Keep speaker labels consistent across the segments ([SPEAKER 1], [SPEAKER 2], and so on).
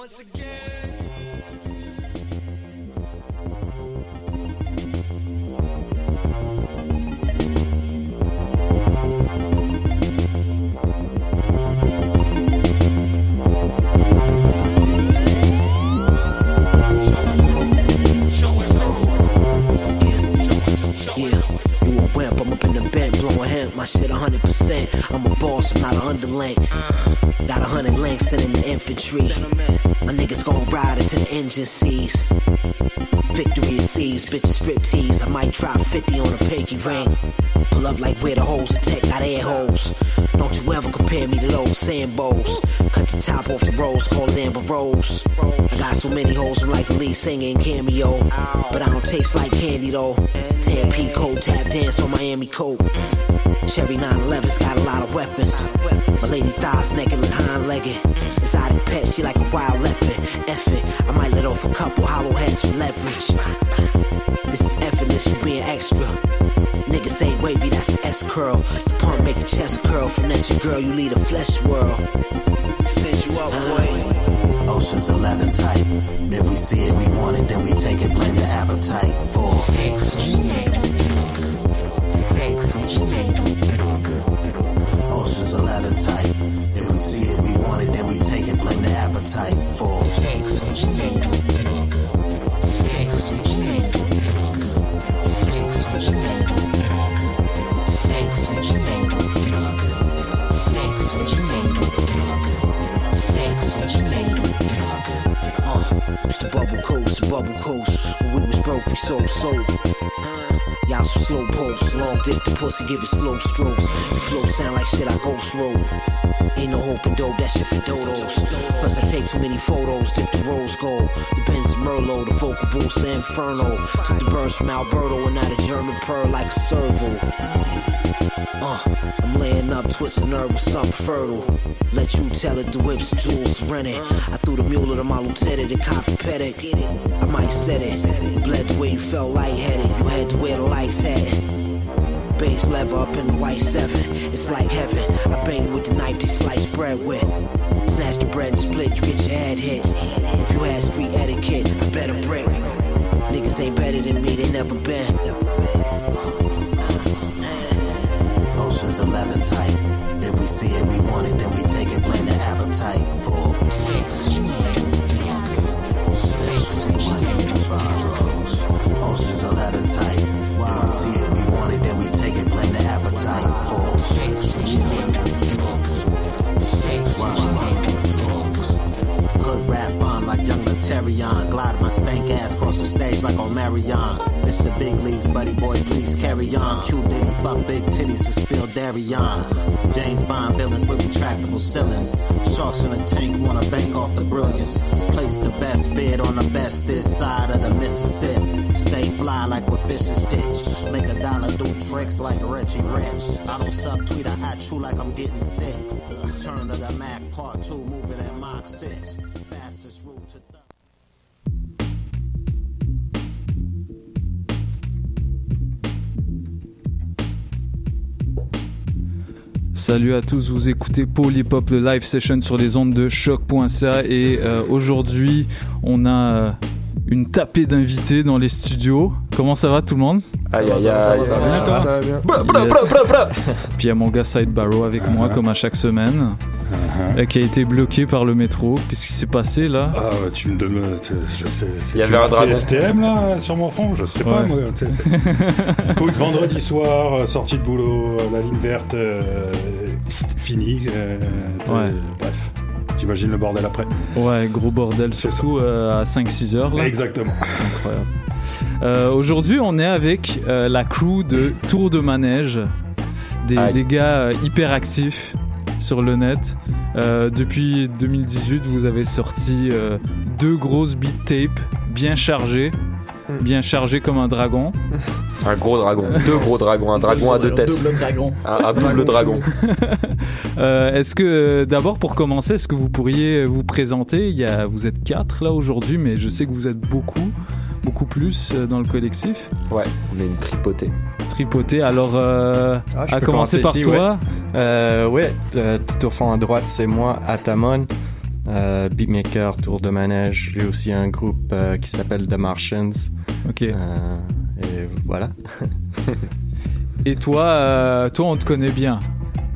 [SPEAKER 1] Once again. My shit 100%. I'm a boss, I'm not an underling. Got a hundred links and in the infantry. My niggas gon' ride until the engine sees. Victory is seized, bitch strip tease. I might drop 50 on a pinky ring. Pull up like where the hoes attack, got air holes. Don't you ever compare me to those Sambos. Cut the top off the rose, call it Amber Rose. I got so many hoes, I'm like the lead singing cameo. But I don't taste like candy though. Tan P coat, tap dance on Miami coat. Cherry 911's got a lot of weapons. My lady thighs naked, look hind legged. Exotic pet, she like a wild leopard. F it, I might let off a couple hollow heads for leverage. This is effortless, you being extra. Niggas ain't wavy, that's an S curl. Pump make a chest curl. Finesse your girl, you lead a flesh world. Send you up, boy.
[SPEAKER 2] Ocean's 11 type. If we see it, we want it, then we take it, blame the appetite for. Ocean's 11 type. If see it, we want it, then we take it, blame the appetite for.
[SPEAKER 1] Uh, it's the bubble coast, bubble coast. When we was broke, we sold soap. Y'all some slow pulse, long dick the pussy, give it slow strokes. The flow sound like shit I ghost roll. Ain't no hope in dope, that shit for dodos. Plus I take too many photos, dip the rose gold. The Benz Merlot, the vocal boost Inferno. Took the burns from Alberto and now the German pearl like a servo. Uh, I'm laying up, twisting herb with something fertile. Let you tell it, the whips, jewels rented. I threw the mule to my lieutenant and copy petted. I might set it. Bled the way you felt lightheaded. You had to wear the lights hat. Base lever up in the white seven. It's like heaven. I bang with the knife they slice bread with. Snatch the bread and split, you get your head hit. If you had street etiquette, I better break. Niggas ain't better than me, they never been.
[SPEAKER 2] Ocean's 11 type. If we see it, we want it, then we take it, blame the appetite for. Drugs. Ocean's 11 type. If we see it, we want it, then we stank ass across the stage like Omarion. It's the big leagues, buddy boy, please carry on. Q Diddy, fuck big titties to spill dairy on. James Bond villains with retractable ceilings. Sharks in a tank wanna bank off the brilliance. Place the best bid on the best this side of the Mississippi. Stay fly like what fishes pitch. Make a dollar do tricks like Reggie Rich. I don't subtweet, I at you like I'm getting sick. Return to the Mac Part 2, moving at Mach 6.
[SPEAKER 3] Salut à tous, vous écoutez Hop, le live session sur les ondes de choc.ca et euh, aujourd'hui on a euh, une tapée d'invités dans les studios. Comment ça va tout le monde?
[SPEAKER 4] Aïe aïe aïe.
[SPEAKER 3] Yes. Puis il y a mon gars Side Barrow avec moi comme à chaque semaine, euh, qui a été bloqué par le métro. Qu'est-ce qui s'est passé là?
[SPEAKER 5] Ah, tu me demandes. C'est-
[SPEAKER 4] Il y
[SPEAKER 5] tu
[SPEAKER 4] avait un dragon.
[SPEAKER 5] STM là sur mon front, je sais pas moi. Écoute, vendredi soir, euh, sortie de boulot, euh, la ligne verte euh, euh,
[SPEAKER 3] Ouais.
[SPEAKER 5] Bref, j'imagine le bordel après.
[SPEAKER 3] Ouais, gros bordel,
[SPEAKER 5] C'est
[SPEAKER 3] surtout euh, à 5-6 heures là.
[SPEAKER 5] Exactement.
[SPEAKER 3] Incroyable. Euh, Aujourd'hui, on est avec euh, la crew de Tour de Manège, des, des gars euh, hyper actifs sur le net. Euh, depuis 2018, vous avez sorti euh, deux grosses beat tapes bien chargées. Bien chargées comme un dragon.
[SPEAKER 4] Un gros dragon, deux gros dragons, un dragon à deux têtes,
[SPEAKER 6] Double dragon.
[SPEAKER 4] un, un double dragon.
[SPEAKER 3] Euh, est-ce que d'abord pour commencer, est-ce que vous pourriez vous présenter? Il y a, vous êtes quatre là aujourd'hui, mais je sais que vous êtes beaucoup, beaucoup plus euh, dans le collectif.
[SPEAKER 4] Ouais, on est une tripotée.
[SPEAKER 3] Tripoté. Alors, euh,
[SPEAKER 7] Ah,
[SPEAKER 3] à commencer par
[SPEAKER 7] ici,
[SPEAKER 3] toi.
[SPEAKER 7] Euh, ouais, euh, tout au fond à droite, c'est moi, Atamon.
[SPEAKER 6] Euh, beatmaker, tour de manège. J'ai aussi un groupe euh, qui s'appelle The Martians.
[SPEAKER 3] Ok.
[SPEAKER 6] Euh, et voilà.
[SPEAKER 3] Et toi, euh, toi, on te connaît bien.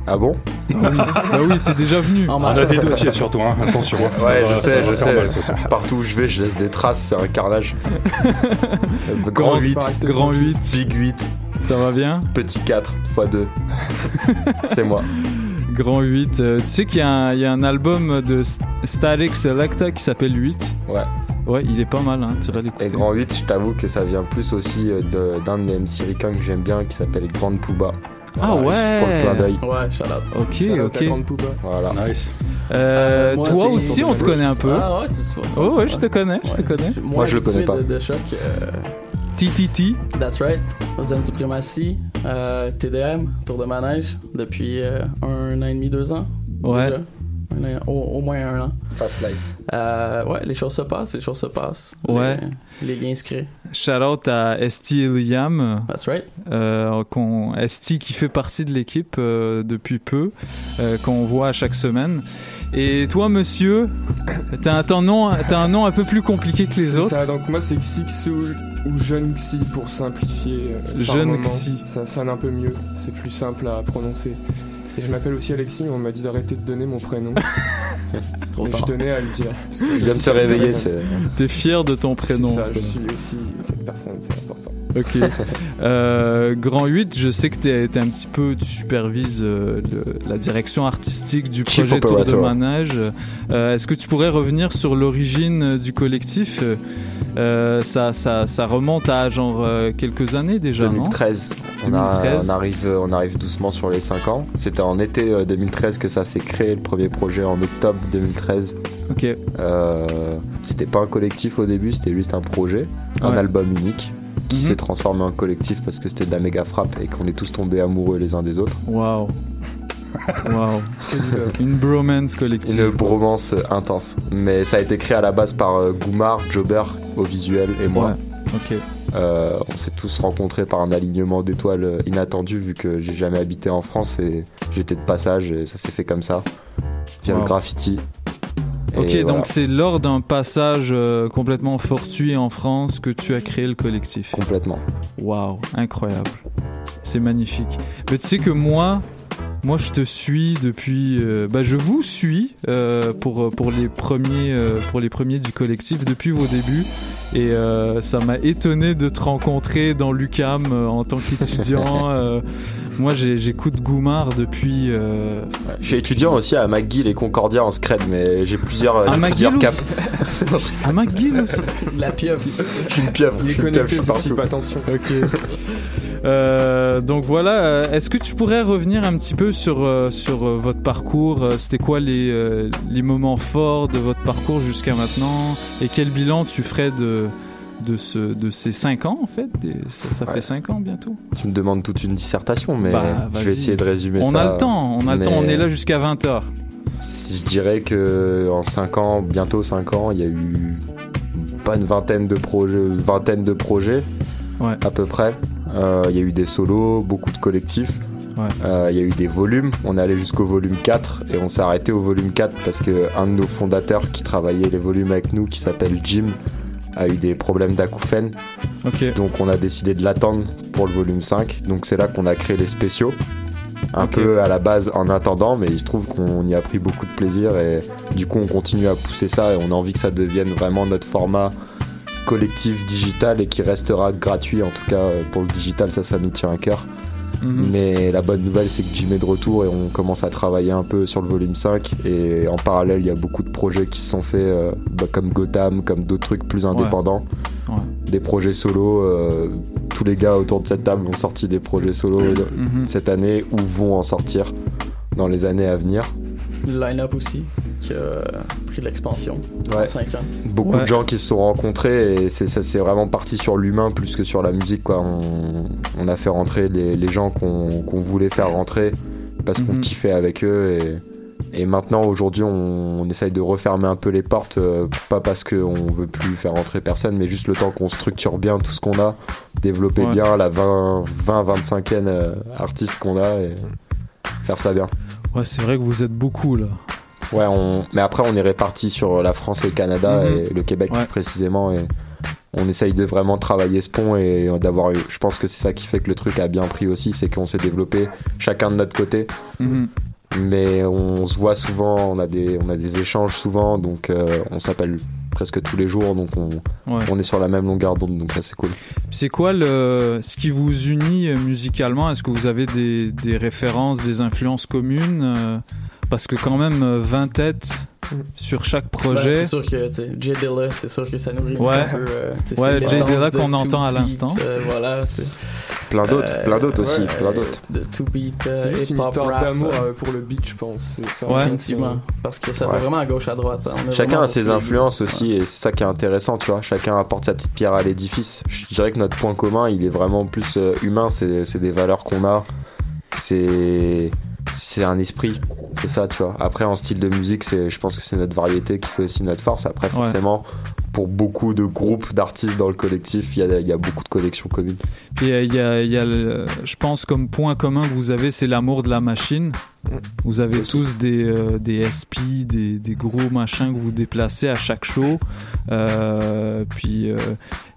[SPEAKER 4] Ah bon?
[SPEAKER 3] Bah oui, t'es déjà venu.
[SPEAKER 5] On a des dossiers surtout, hein. attention. hein. Ça
[SPEAKER 4] Ouais,
[SPEAKER 5] va-
[SPEAKER 4] je sais, je
[SPEAKER 5] mal,
[SPEAKER 4] sais. Partout où je vais, je laisse des traces, c'est un carnage.
[SPEAKER 3] Grand
[SPEAKER 4] Grand 8,
[SPEAKER 3] Grand 8,
[SPEAKER 4] Big 8,
[SPEAKER 3] ça va bien?
[SPEAKER 4] Petit 4 x 2. c'est moi.
[SPEAKER 3] Grand 8. euh, tu sais qu'il y, a un- il y a un album de Static Selecta qui s'appelle 8
[SPEAKER 4] Ouais.
[SPEAKER 3] Ouais, il est pas mal, hein, tu iras l'écouter.
[SPEAKER 4] Et Grand 8, je t'avoue que ça vient plus aussi euh, d'un de mes MC ricains que j'aime bien qui s'appelle Grande Pouba.
[SPEAKER 3] Ah ouais
[SPEAKER 4] Pour le clin d'œil.
[SPEAKER 7] Ouais, shout out.
[SPEAKER 3] Ok,
[SPEAKER 7] Shout out
[SPEAKER 3] ok.
[SPEAKER 7] à Grande Pouba.
[SPEAKER 4] Voilà.
[SPEAKER 5] Nice.
[SPEAKER 3] Euh,
[SPEAKER 7] moi,
[SPEAKER 3] toi aussi, on te connaît un peu.
[SPEAKER 7] Ah ouais, tu, tu
[SPEAKER 3] Oh ouais, je te connais, je te connais.
[SPEAKER 4] Moi, je le connais pas.
[SPEAKER 7] De, de choc. euh,
[SPEAKER 3] TTT.
[SPEAKER 7] That's right. Zen Supremacy, euh, TDM, Tour de manège, depuis euh, un an et demi, deux ans.
[SPEAKER 3] Ouais.
[SPEAKER 7] déjà. Un an- au, au moins un an.
[SPEAKER 4] Fast life.
[SPEAKER 7] Euh, ouais, les choses se passent, les choses se passent.
[SPEAKER 3] Ouais.
[SPEAKER 7] Les, les gains se créent.
[SPEAKER 3] Shout out à Esti et Liam.
[SPEAKER 7] That's right.
[SPEAKER 3] Euh, qu'on- Esti qui fait partie de l'équipe euh, depuis peu, euh, qu'on voit à chaque semaine. Et toi, monsieur, t'as un, t'as un nom, t'as un nom un peu plus compliqué que les autres.
[SPEAKER 8] ça, donc moi c'est Xixoul ou Jeune Xi pour simplifier. euh,
[SPEAKER 3] Jeune. Xi.
[SPEAKER 8] Ça sonne un peu mieux, c'est plus simple à prononcer. Et je m'appelle aussi Alexis, mais on m'a dit d'arrêter de donner mon prénom.
[SPEAKER 7] Trop
[SPEAKER 8] Et je tenais à le dire. parce que
[SPEAKER 4] Je viens de se réveiller.
[SPEAKER 3] T'es fier de ton
[SPEAKER 8] C'est
[SPEAKER 3] prénom.
[SPEAKER 8] ça, je suis aussi cette personne, c'est important.
[SPEAKER 3] Ok. Euh, Grand 8, je sais que t'es t'es un petit peu, tu supervises euh, le- la direction artistique du
[SPEAKER 4] Chief
[SPEAKER 3] projet Tour de
[SPEAKER 4] operator.
[SPEAKER 3] Manège. Euh, Est-ce que tu pourrais revenir sur l'origine du collectif? Ça, ça, ça remonte à genre quelques années déjà, non?
[SPEAKER 4] 2013. On, a-
[SPEAKER 3] 2013.
[SPEAKER 4] on arrive, on arrive doucement sur les 5 ans. C'était en été euh, 2013 que ça s'est créé, le premier projet en octobre 2013.
[SPEAKER 3] Ok.
[SPEAKER 4] C'était pas un collectif au début, c'était juste un projet, un album unique qui
[SPEAKER 3] Mhm.
[SPEAKER 4] s'est transformé en collectif parce que c'était de la méga frappe et qu'on est tous tombés amoureux les uns des autres.
[SPEAKER 3] Waouh. Waouh. Une bromance collective.
[SPEAKER 4] Une bromance intense. Mais ça a été créé à la base par euh, Goumar, Jobber au visuel et moi.
[SPEAKER 3] Ouais. Ok.
[SPEAKER 4] Euh, on s'est tous rencontrés par un alignement d'étoiles euh, inattendu vu que j'ai jamais habité en France et j'étais de passage et ça s'est fait comme ça via
[SPEAKER 3] Wow.
[SPEAKER 4] le graffiti.
[SPEAKER 3] Ok,
[SPEAKER 4] voilà,
[SPEAKER 3] donc c'est lors d'un passage euh, complètement fortuit en France que tu as créé le collectif.
[SPEAKER 4] complètement.
[SPEAKER 3] Waouh, incroyable. C'est magnifique. Mais tu sais que moi, moi je te suis depuis, euh, bah je vous suis euh, pour pour les premiers euh, pour les premiers du collectif depuis vos débuts et euh, ça m'a étonné de te rencontrer dans l'UCAM euh, en tant qu'étudiant. euh, moi j'ai- j'écoute Goumar depuis. euh,
[SPEAKER 4] Je suis étudiant aussi à McGill et Concordia en scred, mais j'ai plusieurs, euh,
[SPEAKER 3] à
[SPEAKER 4] plusieurs caps.
[SPEAKER 3] aussi. à McGill aussi.
[SPEAKER 7] La pieuvre.
[SPEAKER 4] Je suis une pieuvre.
[SPEAKER 8] Il
[SPEAKER 4] je
[SPEAKER 8] est connecté
[SPEAKER 4] je suis
[SPEAKER 8] type, attention.
[SPEAKER 3] Ok. Euh, donc voilà, euh, est-ce que tu pourrais revenir un petit peu sur, euh, sur votre parcours C'était quoi les, les moments forts de votre parcours jusqu'à maintenant Et quel bilan tu ferais de, de, ce, de ces 5 ans en fait Ça, fait
[SPEAKER 4] Ouais.
[SPEAKER 3] 5 ans bientôt.
[SPEAKER 4] Tu me demandes toute une dissertation, mais
[SPEAKER 3] Bah,
[SPEAKER 4] je vais essayer de résumer
[SPEAKER 3] On
[SPEAKER 4] ça.
[SPEAKER 3] a le temps, on a le temps, on est là jusqu'à 20h.
[SPEAKER 4] Si je dirais que en 5 ans, bientôt 5 ans, il y a eu pas une vingtaine de projets, vingtaine de projets
[SPEAKER 3] Ouais.
[SPEAKER 4] à peu près. Euh, Il y a eu des solos, beaucoup de collectifs.
[SPEAKER 3] Ouais.
[SPEAKER 4] Euh, Il y a eu des volumes. On est allé jusqu'au volume 4 et on s'est arrêté au volume 4 parce que un de nos fondateurs qui travaillait les volumes avec nous, qui s'appelle Jim, a eu des problèmes d'acouphènes.
[SPEAKER 3] Ok.
[SPEAKER 4] Donc on a décidé de l'attendre pour le volume 5. Donc c'est là qu'on a créé les spéciaux. Un peu à la base en attendant, mais il se trouve qu'on y a pris beaucoup de plaisir et du coup on continue à pousser ça et on a envie que ça devienne vraiment notre format collectif digital et qui restera gratuit en tout cas euh, pour le digital ça ça nous tient à cœur
[SPEAKER 3] Mhm.
[SPEAKER 4] mais la bonne nouvelle c'est que Jim est de retour et on commence à travailler un peu sur le volume 5 et en parallèle il y a beaucoup de projets qui se sont faits euh, bah, comme Gotham comme d'autres trucs plus indépendants
[SPEAKER 3] Ouais.
[SPEAKER 4] des projets solo euh, tous les gars autour de cette table ont sorti des projets solo
[SPEAKER 3] Mhm.
[SPEAKER 4] cette année ou vont en sortir dans les années à venir
[SPEAKER 7] Le line-up aussi, qui a pris de l'expansion
[SPEAKER 4] Ouais.
[SPEAKER 7] en 5 ans.
[SPEAKER 4] beaucoup
[SPEAKER 3] Ouais.
[SPEAKER 4] de gens qui se sont rencontrés et c'est ça c'est vraiment parti sur l'humain plus que sur la musique quoi on, on a fait rentrer les, les gens qu'on qu'on voulait faire rentrer parce qu'on
[SPEAKER 3] Mhm.
[SPEAKER 4] kiffait avec eux et, et maintenant aujourd'hui on, on essaye de refermer un peu les portes euh, pas parce qu'on veut plus faire rentrer personne mais juste le temps qu'on structure bien tout ce qu'on a développer
[SPEAKER 3] Ouais.
[SPEAKER 4] bien la 20 20 25e artiste qu'on a et faire ça bien
[SPEAKER 3] Ouais, c'est vrai que vous êtes beaucoup là.
[SPEAKER 4] Ouais, on... mais après, on est répartis sur la France et le Canada
[SPEAKER 3] Mhm.
[SPEAKER 4] et le Québec
[SPEAKER 3] Ouais.
[SPEAKER 4] plus précisément. Et on essaye de vraiment travailler ce pont et d'avoir. eu- Je pense que c'est ça qui fait que le truc a bien pris aussi, c'est qu'on s'est développé chacun de notre côté.
[SPEAKER 3] Mhm.
[SPEAKER 4] Mais on se voit souvent, on a des, on a des échanges souvent, donc euh, on s'appelle presque tous les jours, donc on,
[SPEAKER 3] Ouais.
[SPEAKER 4] on est sur la même longueur d'onde, donc ça c'est cool.
[SPEAKER 3] C'est quoi le, ce qui vous unit euh, musicalement? Est-ce que vous avez des, des références, des influences communes euh, Parce que quand même, euh, 20 têtes
[SPEAKER 8] Mm.
[SPEAKER 3] sur chaque
[SPEAKER 7] Ben,
[SPEAKER 3] projet.
[SPEAKER 7] c'est sûr que, Jay Dilla, c'est sûr que ça nourrit
[SPEAKER 3] Ouais.
[SPEAKER 7] un peu. euh,
[SPEAKER 3] Ouais,
[SPEAKER 7] c'est
[SPEAKER 3] Jay Dilla qu'on entend à l'instant.
[SPEAKER 7] euh, voilà, c'est.
[SPEAKER 4] Plein d'autres,
[SPEAKER 7] euh,
[SPEAKER 4] plein d'autres aussi,
[SPEAKER 7] ouais,
[SPEAKER 4] plein d'autres.
[SPEAKER 7] De Two Beat, euh,
[SPEAKER 8] C'est juste une histoire
[SPEAKER 7] rap,
[SPEAKER 8] d'amour
[SPEAKER 7] euh,
[SPEAKER 8] euh, pour le beat, je pense. Ça,
[SPEAKER 3] Ouais.
[SPEAKER 7] Définitivement. Parce que ça
[SPEAKER 4] Ouais.
[SPEAKER 7] va vraiment à gauche, à droite. hein. On
[SPEAKER 4] Chacun a ses influences aussi et c'est ça qui est intéressant, tu vois. Chacun apporte sa petite pierre à l'édifice. Je dirais que notre point commun, il est vraiment plus euh, humain. C'est c'est des valeurs qu'on a. C'est c'est un esprit. C'est ça, tu vois. Après, en style de musique, c'est je pense que c'est notre variété qui fait aussi notre force. Après,
[SPEAKER 3] Ouais.
[SPEAKER 4] forcément, pour beaucoup de groupes d'artistes dans le collectif, il y a, y a beaucoup de connexions communes.
[SPEAKER 3] Puis euh, il y a, il y a le- je pense comme point commun que vous avez, c'est l'amour de la machine. Vous avez
[SPEAKER 4] Aussi.
[SPEAKER 3] tous des, euh, des SP, des, des gros machins que vous déplacez à chaque show. Euh, puis euh,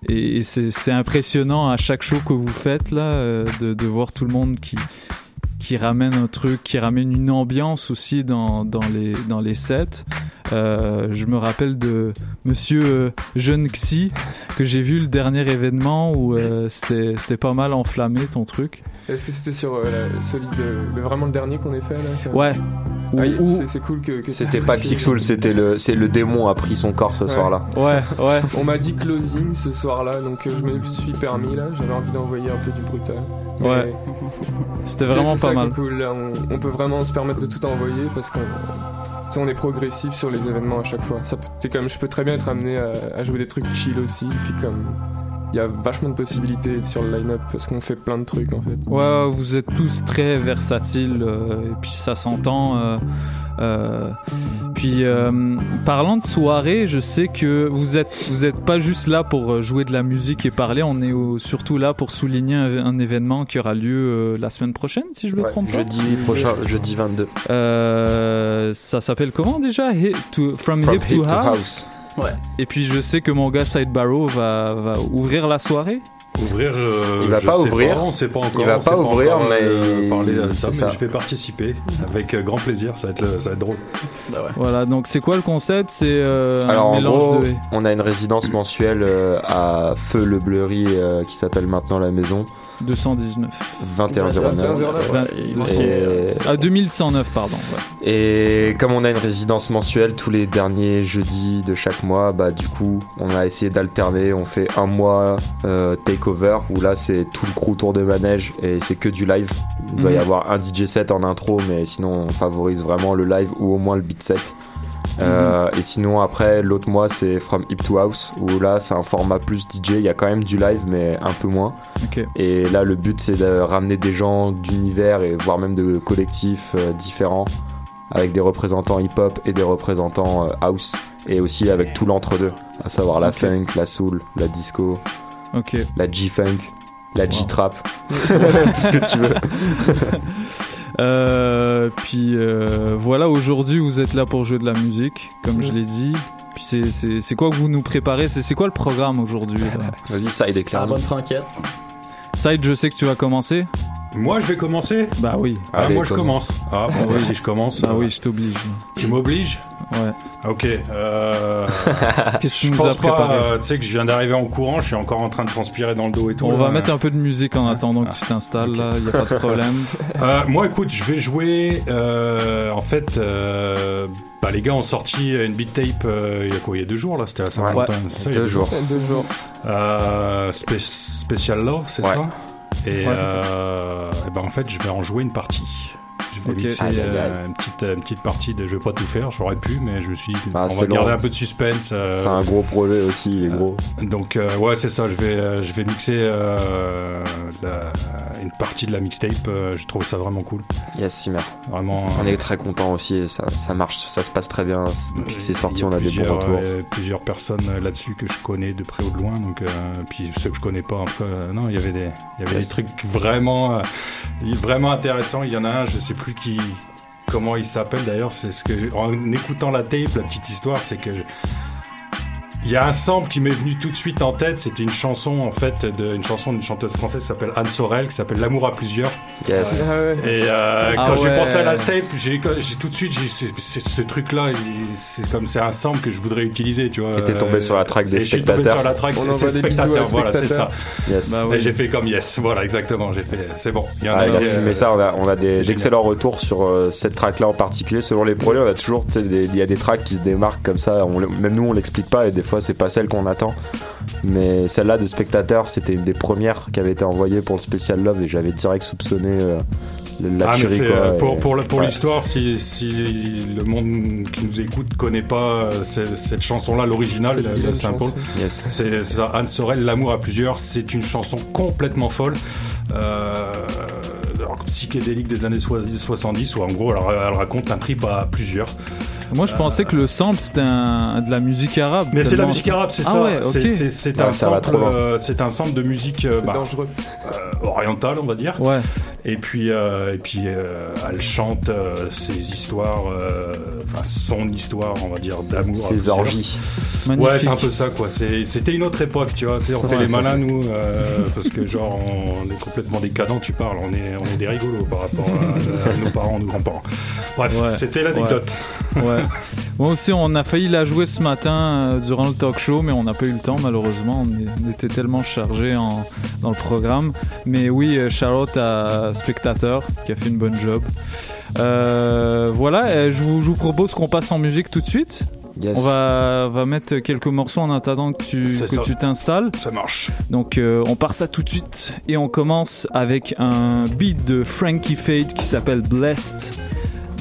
[SPEAKER 3] et, et c'est impressionnant à chaque show que vous faites là de, de voir tout le monde qui qui ramène un truc, qui ramène une ambiance aussi dans, dans les dans les sets. Euh, je me rappelle de Monsieur euh, Jeune Xi que j'ai vu le dernier événement où euh, c'était c'était pas mal enflammé ton truc.
[SPEAKER 8] Est-ce que c'était sur euh, la- celui de le- vraiment le dernier qu'on ait fait là
[SPEAKER 3] Ouais. Ou-
[SPEAKER 8] Ah c'est- cool que. que
[SPEAKER 4] C'était pas. Xixoul, c'était le, c'est le démon a pris son corps ce
[SPEAKER 8] Ouais.
[SPEAKER 4] soir-là.
[SPEAKER 3] Ouais, ouais.
[SPEAKER 8] On m'a dit closing ce soir-là, donc euh, je me suis permis là. J'avais envie d'envoyer un peu du brutal.
[SPEAKER 3] Ouais. C'était vraiment pas
[SPEAKER 8] ça qui
[SPEAKER 3] mal.
[SPEAKER 8] est cool. Là, on, on peut vraiment se permettre de tout envoyer parce qu'on on est progressif sur les événements à chaque fois. Comme je peux très bien être amené à, à jouer des trucs chill aussi, puis comme il y a vachement de possibilités sur le line-up parce qu'on fait plein de trucs en fait.
[SPEAKER 3] Ouais, vous êtes tous très versatiles euh, et puis ça s'entend. euh, euh, puis euh, parlant de soirée, je sais que vous êtes vous êtes pas juste là pour jouer de la musique et parler. On est au- surtout là pour souligner un, un événement qui aura lieu euh, la semaine prochaine, si je me
[SPEAKER 4] Ouais,
[SPEAKER 3] trompe pas.
[SPEAKER 4] jeudi prochain, jeudi 22.
[SPEAKER 3] Euh, ça s'appelle comment déjà? Hit to- From,
[SPEAKER 4] From
[SPEAKER 3] Hip, to, house.
[SPEAKER 7] Ouais.
[SPEAKER 3] Et puis je sais que mon gars Side Barrow va, va ouvrir la soirée.
[SPEAKER 5] Ouvrir, euh,
[SPEAKER 4] Il va
[SPEAKER 5] je
[SPEAKER 4] pas
[SPEAKER 5] sais
[SPEAKER 4] ouvrir.
[SPEAKER 5] Pas, on sait pas encore.
[SPEAKER 4] Il va
[SPEAKER 5] on
[SPEAKER 4] pas ouvrir,
[SPEAKER 5] euh,
[SPEAKER 4] mais
[SPEAKER 5] parler de
[SPEAKER 4] c'est
[SPEAKER 5] ça,
[SPEAKER 4] ça.
[SPEAKER 5] mais je vais participer avec euh, grand plaisir. Ça va être, le- ça va être drôle.
[SPEAKER 7] Ouais.
[SPEAKER 3] Voilà, donc c'est quoi le concept? C'est euh, un
[SPEAKER 4] Alors en gros,
[SPEAKER 3] de.
[SPEAKER 4] on a une résidence mensuelle euh, à Feu le Bleury euh, qui s'appelle maintenant la maison
[SPEAKER 3] 219.
[SPEAKER 4] 2109.
[SPEAKER 8] 2109.
[SPEAKER 7] Ouais,
[SPEAKER 3] Vingt-
[SPEAKER 7] ils
[SPEAKER 3] deux
[SPEAKER 7] vont
[SPEAKER 3] cents.
[SPEAKER 7] signer,
[SPEAKER 4] Et,
[SPEAKER 7] euh,
[SPEAKER 3] Ah, 2109, pardon. ouais.
[SPEAKER 4] et comme on a une résidence mensuelle tous les derniers jeudis de chaque mois, bah du coup on a essayé d'alterner. On fait un mois euh, takeover où là c'est tout le crew tour de manège et c'est que du live. Il doit y
[SPEAKER 3] Mhm.
[SPEAKER 4] avoir un DJ set en intro, mais sinon on favorise vraiment le live ou au moins le beat set. Euh, et sinon après l'autre mois c'est From Hip to House où là c'est un format plus DJ, il y a quand même du live mais un peu moins. Et là le but c'est de ramener des gens d'univers et voire même de collectifs euh, différents avec des représentants hip-hop et des représentants euh, house et aussi avec tout l'entre-deux, à savoir la funk, la soul, la disco, la G-funk, la
[SPEAKER 3] Wow.
[SPEAKER 4] G-trap, tout ce que tu veux.
[SPEAKER 3] Euh, puis euh, voilà, aujourd'hui vous êtes là pour jouer de la musique, comme je l'ai dit. Puis c'est- c'est c'est quoi que vous nous préparez? C'est c'est quoi le programme aujourd'hui
[SPEAKER 4] Vas-y,
[SPEAKER 7] la
[SPEAKER 4] éclaire.
[SPEAKER 7] bonne franquette.
[SPEAKER 3] Side, je sais que tu vas commencer.
[SPEAKER 5] Moi, je vais commencer?
[SPEAKER 3] Bah oui.
[SPEAKER 5] Ah,
[SPEAKER 4] Allez,
[SPEAKER 5] moi, je
[SPEAKER 4] commence.
[SPEAKER 5] Ah, bon,
[SPEAKER 3] Ah
[SPEAKER 5] bah,
[SPEAKER 3] oui.
[SPEAKER 5] si je commence,
[SPEAKER 3] Bah
[SPEAKER 5] euh,
[SPEAKER 3] oui, je t'oblige.
[SPEAKER 5] tu m'obliges?
[SPEAKER 3] Ouais.
[SPEAKER 5] Ah, Ok. Euh,
[SPEAKER 3] Qu'est-ce que
[SPEAKER 5] je
[SPEAKER 3] tu nous as préparé
[SPEAKER 5] euh, tu sais que je viens d'arriver en courant. Je suis encore en train de transpirer dans le dos et tout.
[SPEAKER 3] On
[SPEAKER 5] là.
[SPEAKER 3] va mettre un peu de musique en attendant que
[SPEAKER 5] Ah.
[SPEAKER 3] tu t'installes là, il y a pas de problème.
[SPEAKER 5] Euh, moi, écoute, je vais jouer. euh, en fait, euh, bah, les gars ont sorti une beat tape euh, il y a quoi Il y a deux jours là. C'était ça, il y a
[SPEAKER 4] Deux jours.
[SPEAKER 8] Deux jours.
[SPEAKER 5] Euh, Spe- Special Love, c'est
[SPEAKER 4] Ouais.
[SPEAKER 5] ça? Et,
[SPEAKER 3] Ouais.
[SPEAKER 5] euh, et ben en fait, je vais en jouer une partie. Je vais
[SPEAKER 3] Ok.
[SPEAKER 5] mixer
[SPEAKER 4] Aïe, aïe,
[SPEAKER 5] euh,
[SPEAKER 4] aïe.
[SPEAKER 5] une, petite, une petite partie de. Je vais pas tout faire, j'aurais pu, mais je me suis dit,
[SPEAKER 4] Bah,
[SPEAKER 5] on va
[SPEAKER 4] long.
[SPEAKER 5] garder un peu de suspense. euh,
[SPEAKER 4] C'est un gros projet aussi, il est gros.
[SPEAKER 5] donc euh, ouais, c'est ça. Je vais, euh, je vais mixer euh, la- une partie de la mixtape. euh, je trouve ça vraiment cool.
[SPEAKER 4] Yes, Simer.
[SPEAKER 5] Vraiment.
[SPEAKER 4] On
[SPEAKER 5] euh,
[SPEAKER 4] est très content aussi, ça, ça marche, ça se passe très bien. Depuis que c'est sorti, on a des bons retours.
[SPEAKER 5] euh, plusieurs personnes euh, là-dessus que je connais de près ou de loin. Donc, euh, puis ceux que je connais pas, en tout cas, euh, non, il y avait des, il y avait
[SPEAKER 4] Yes.
[SPEAKER 5] des trucs vraiment, euh, vraiment intéressants. Il y en a un, je sais plus comment il s'appelle d'ailleurs. C'est ce que en écoutant la tape, la petite histoire, c'est que il y a un sample qui m'est venu tout de suite en tête. C'était une chanson en fait, une chanson d'une chanteuse française qui s'appelle Anne Sorel, qui s'appelle L'amour à plusieurs.
[SPEAKER 4] Yes.
[SPEAKER 8] Ah ouais.
[SPEAKER 5] Et euh,
[SPEAKER 3] Ah
[SPEAKER 5] quand j'ai pensé à la tape, j'ai tout de suite, j'ai ce, ce- ce truc-là, il- c'est comme c'est un sample que je voudrais utiliser, tu vois.
[SPEAKER 4] Et t'es tombé sur la track des
[SPEAKER 5] et Je suis tombé
[SPEAKER 4] spectateurs.
[SPEAKER 5] sur la track,
[SPEAKER 8] On
[SPEAKER 5] c'est
[SPEAKER 8] des
[SPEAKER 5] voilà, ça.
[SPEAKER 8] spectateurs.
[SPEAKER 4] Yes.
[SPEAKER 3] Bah
[SPEAKER 5] Et j'ai fait comme yes, voilà, exactement, j'ai fait, c'est bon. Il y en
[SPEAKER 4] Ah, il a
[SPEAKER 5] eu,
[SPEAKER 4] fumé
[SPEAKER 5] euh,
[SPEAKER 4] ça, on a, on a d'excellents retours sur euh, cette track là en particulier. Selon les projets, on a toujours, il y a des tracks qui se démarquent comme ça, on, même nous on l'explique pas et des fois c'est pas celle qu'on attend. Mais celle-là de spectateur, c'était une des premières qui avait été envoyée pour le spécial Love et j'avais direct soupçonné euh, la
[SPEAKER 5] Ah, mais
[SPEAKER 4] tuerie,
[SPEAKER 5] c'est,
[SPEAKER 4] quoi,
[SPEAKER 5] euh, pour pour, le- pour
[SPEAKER 4] ouais.
[SPEAKER 5] l'histoire, si, si le monde qui nous écoute connaît pas euh, cette, chanson-là, l'original,
[SPEAKER 8] C'est.
[SPEAKER 4] Yes.
[SPEAKER 5] c'est ça, Anne Sorel, L'amour à plusieurs, c'est une chanson complètement folle. Euh, alors, psychédélique des années soi- 70 où en gros elle, elle raconte un trip à plusieurs
[SPEAKER 3] Moi, je pensais que le sample c'était un, de la musique arabe.
[SPEAKER 5] mais c'est la musique arabe c'est
[SPEAKER 3] Ah
[SPEAKER 5] ça
[SPEAKER 3] ouais,
[SPEAKER 5] C'est-
[SPEAKER 4] Ouais,
[SPEAKER 5] un sample euh, c'est un sample de musique euh, bah,
[SPEAKER 8] dangereux.
[SPEAKER 5] euh, orientale on va dire
[SPEAKER 3] Ouais.
[SPEAKER 5] Et puis, euh, et puis euh, elle chante euh, ses histoires, euh, enfin son histoire, on va dire, d'amour.
[SPEAKER 4] Ses.
[SPEAKER 3] Magnifique.
[SPEAKER 4] orgies.
[SPEAKER 5] Ouais, c'est un peu ça, quoi. C'était une autre époque, tu vois. Tu sais, on fait les malins, nous, euh, parce que, genre, on est complètement décadents, tu parles. On est, on est des rigolos par rapport à, à nos parents, nos grands-parents. Bref,
[SPEAKER 3] Ouais.
[SPEAKER 5] c'était l'anecdote.
[SPEAKER 3] Ouais. Moi aussi, on a failli la jouer ce matin euh, durant le talk show, mais on n'a pas eu le temps, malheureusement. On, est- on était tellement chargé en, dans le programme. Mais oui, euh, shout-out à Spectateur qui a fait une bonne job. Euh, voilà, euh, je vous, je vous propose qu'on passe en musique tout de suite.
[SPEAKER 4] Yes.
[SPEAKER 3] On va, va mettre quelques morceaux en attendant que tu
[SPEAKER 5] C'est
[SPEAKER 3] que
[SPEAKER 5] ça.
[SPEAKER 3] tu t'installes.
[SPEAKER 5] Ça marche.
[SPEAKER 3] Donc euh, on part ça tout de suite et on commence avec un beat de Frankie Fade qui s'appelle Blessed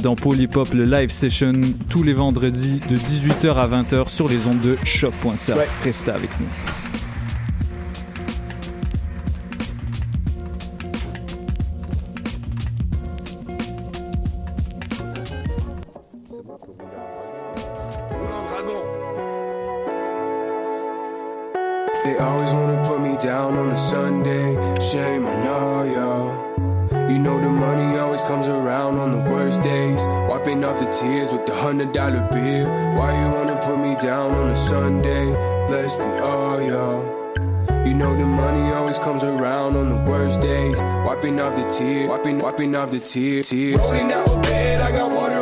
[SPEAKER 3] dans Polypop le live session tous les vendredis de 18h à 20h sur les ondes de choc.ca.
[SPEAKER 8] Ouais.
[SPEAKER 3] Restez avec nous.
[SPEAKER 9] Wiping, off the tears. tears. Rolling out of bed, I got water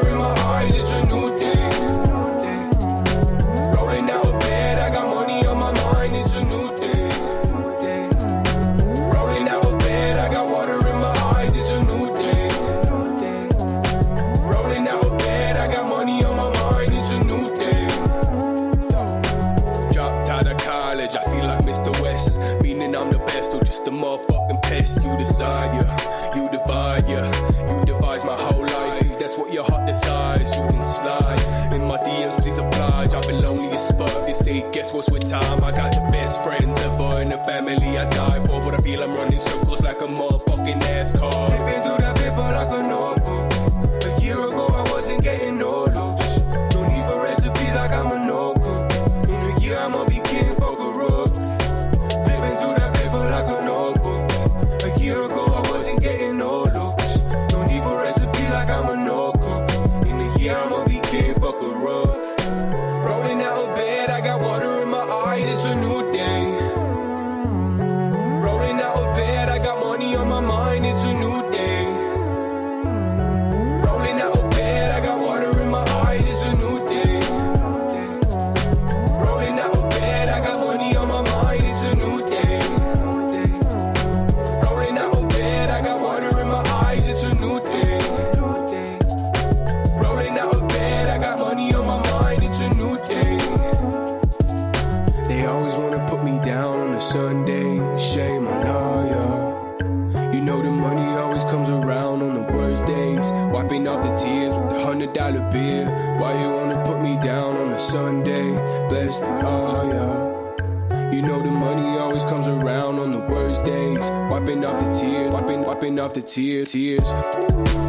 [SPEAKER 9] off the tears, tears.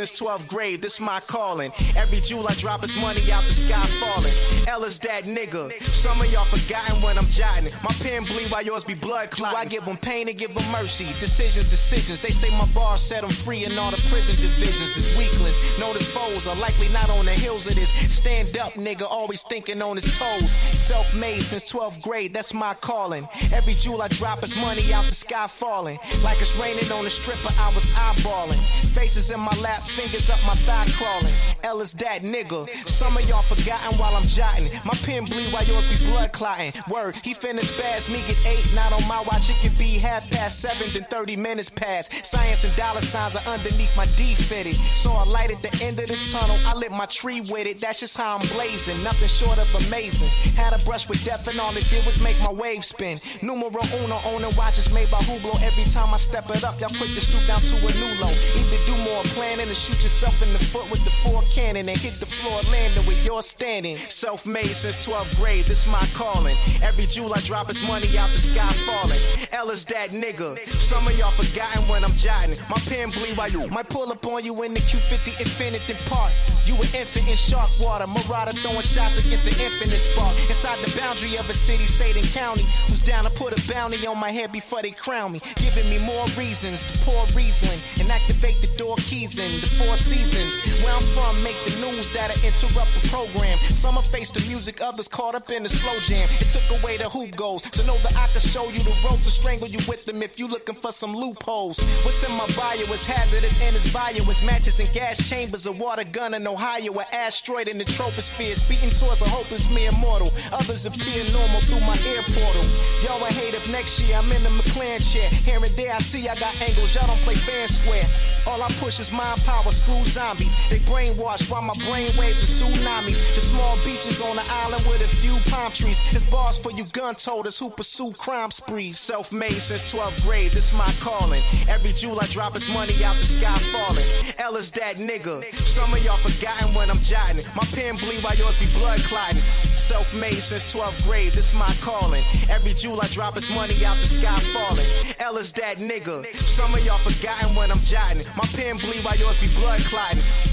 [SPEAKER 10] Jesus 12th grade, this my calling. Every jewel I drop is money out the sky falling. Ella's that nigga. Some of y'all forgotten when I'm jotting. My pen bleed while yours be blood clot. I give them pain and give them mercy. Decisions, decisions. They say my bars set them free in all the prison divisions. This weaklings, known as foes, are likely not on the hills of this. Stand up, nigga, always thinking on his toes. Self-made since 12th grade, that's my calling. Every jewel I drop is money out the sky falling. Like it's raining on the stripper, I was eyeballing. Faces in my lap, fingers up my thigh crawling. Ella's that nigga. Some of y'all forgotten while I'm jotting. My pen bleed while yours be blood clotting. Word, he finished spaz, me get eight, not on my watch. It could be half past seven, then 30 minutes past. Science and dollar signs are underneath my D fitted. Saw a light at the end of the tunnel. I lit my tree with it. That's just how I'm blazing. Nothing short of amazing. Had a brush with death, and all it did was make my wave spin. Numero uno, owning watches made by Hublot. Every time I step it up, y'all quick to stoop down to a new low. Either do more planning or shoot yourself in the foot with the four cannon and hit the floor landing where you're standing. Self made since 12th grade, this my calling. Every jewel I drop is money out the sky falling. Ella's that nigga. Some of y'all forgotten when I'm jotting. My pen bleed while you might pull up on you in the Q50 Infinity Park. You an infant in shark water, marauder throwing shots against an infinite spark. Inside the boundary of a city, state, and county. Who's down to put a bounty on my head before they crown me? Giving me more reasons to pour Riesling and activate the door keys in the four seasons. Where I'm from, make the news that'll interrupt the program. Some are face the music, others caught up in the slow jam. It took away the hoop goals, so know that I can show you the ropes to strangle you with them if you looking for some loopholes. What's in my bio is hazardous and it's bio is matches and gas chambers, a water gun in Ohio, an asteroid in the troposphere, speeding towards a hopeless me immortal. Others appear normal through my air portal. Y'all will hate if next year I'm in the McLaren chair. Here and there I see I got angles, y'all don't play fair square. All I push is mind power, screw zombies. They brainwash while my brain waves are tsunamis. The small beaches on the island with a few palm trees. It's bars for you gun toters who pursue crime sprees. Self made since 12th grade, this my calling. Every jewel I drop is money out the sky falling. Ella's that nigga. Some of y'all forgotten when I'm jotting. My pen bleed while yours be blood clotting. Self made since 12th grade, this my calling. Every jewel I drop is money out the sky falling. Ella's that nigga. Some of y'all forgotten when I'm jotting. My pen bleed while yours be blood clotting.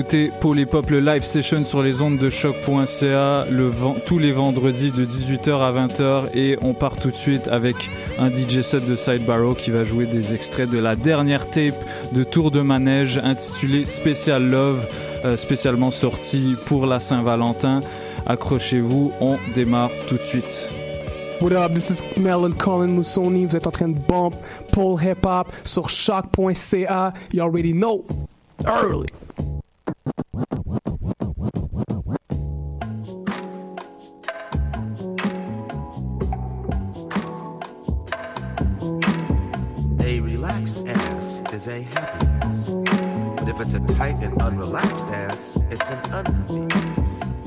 [SPEAKER 3] Écoutez Paul et Pop, le live session sur les ondes de choc.ca le tous les vendredis de 18h à 20h et on part tout de suite avec un DJ set de Sidebarrow qui va jouer des extraits de la dernière tape de Tour de Manège intitulée Special Love, euh, spécialement sortie pour la Saint-Valentin. Accrochez-vous, on démarre tout de suite.
[SPEAKER 11] What up, this is Melon Colin Moussoni. Vous êtes en train de bump Paul Hip Hop sur choc.ca. You already know. Early.
[SPEAKER 12] Is a happy ass. But if it's a tight and unrelaxed ass, it's an unhappy ass.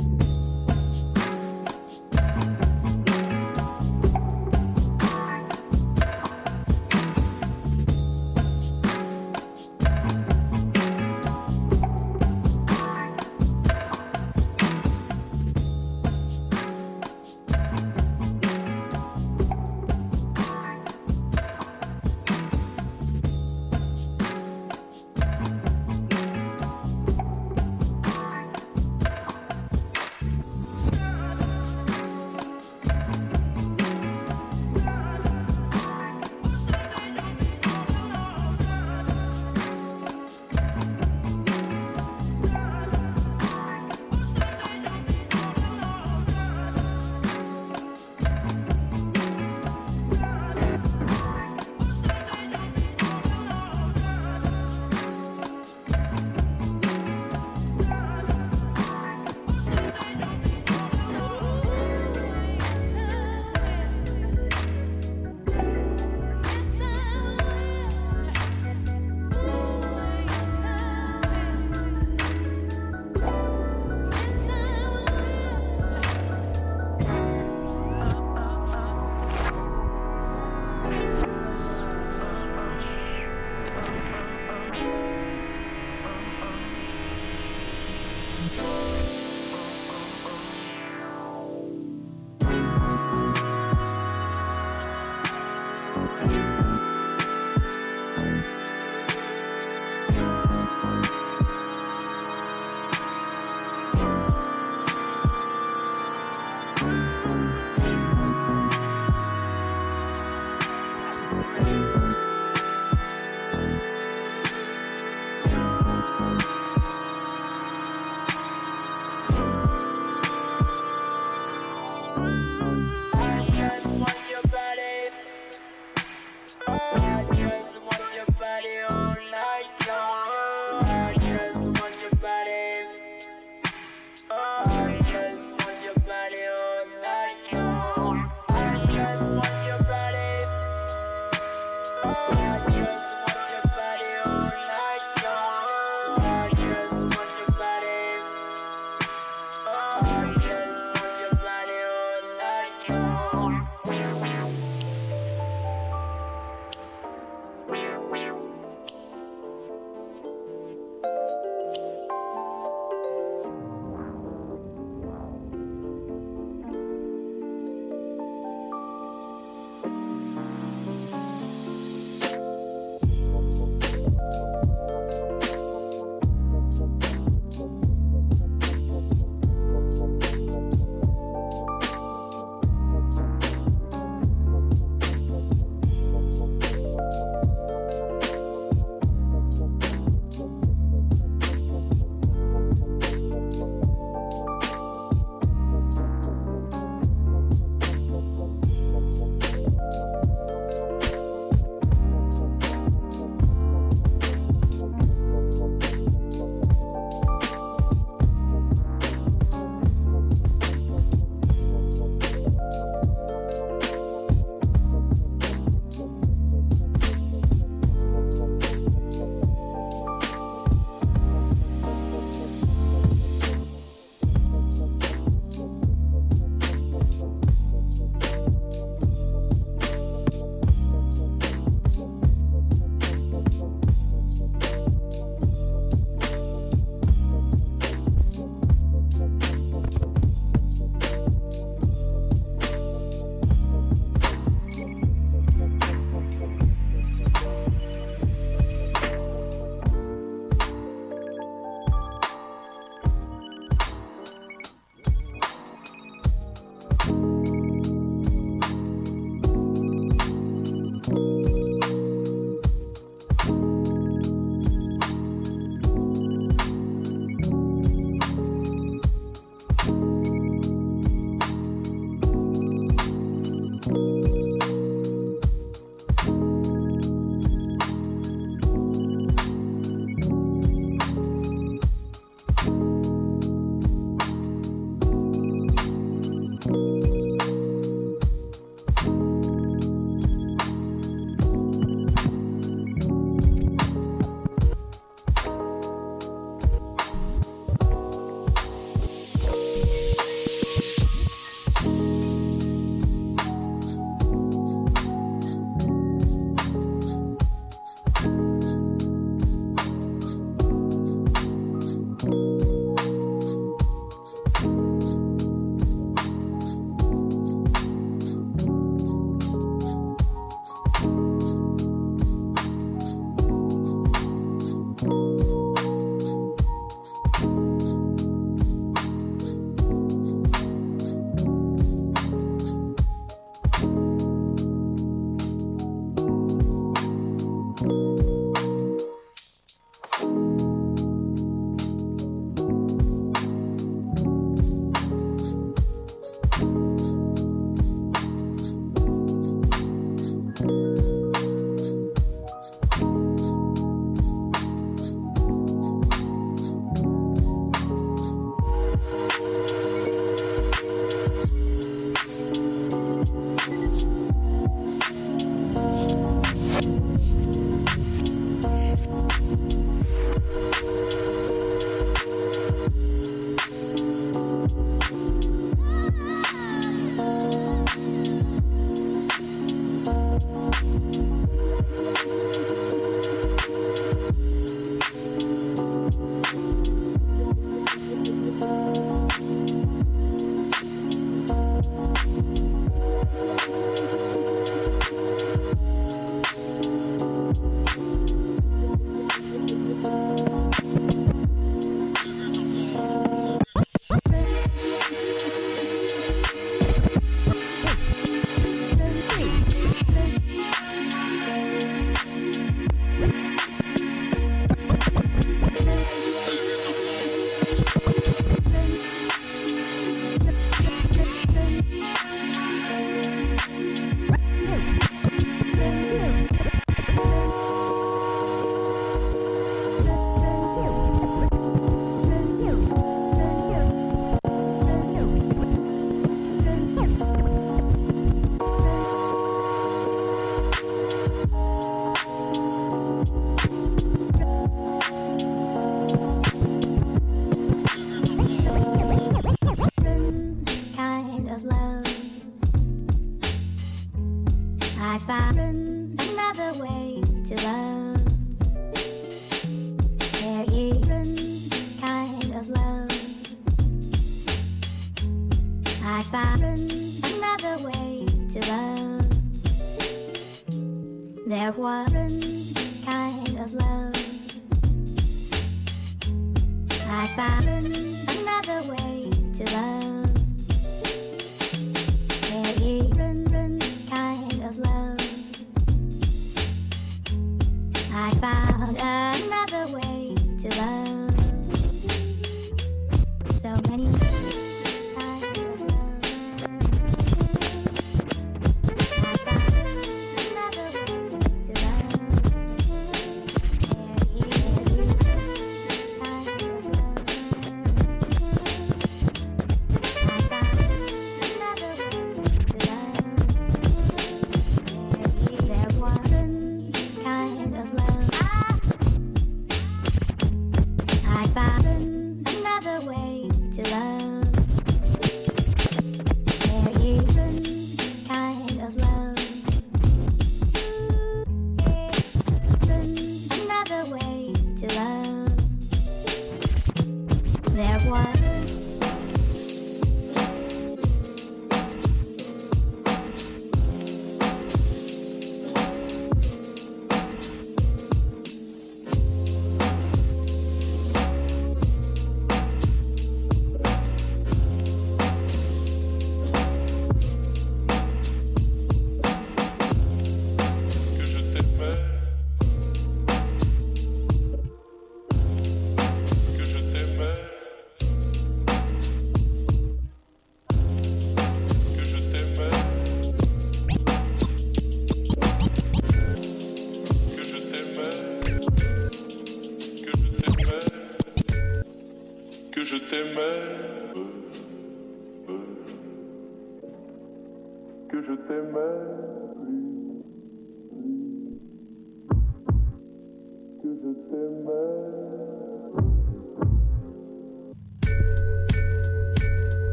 [SPEAKER 13] Amen.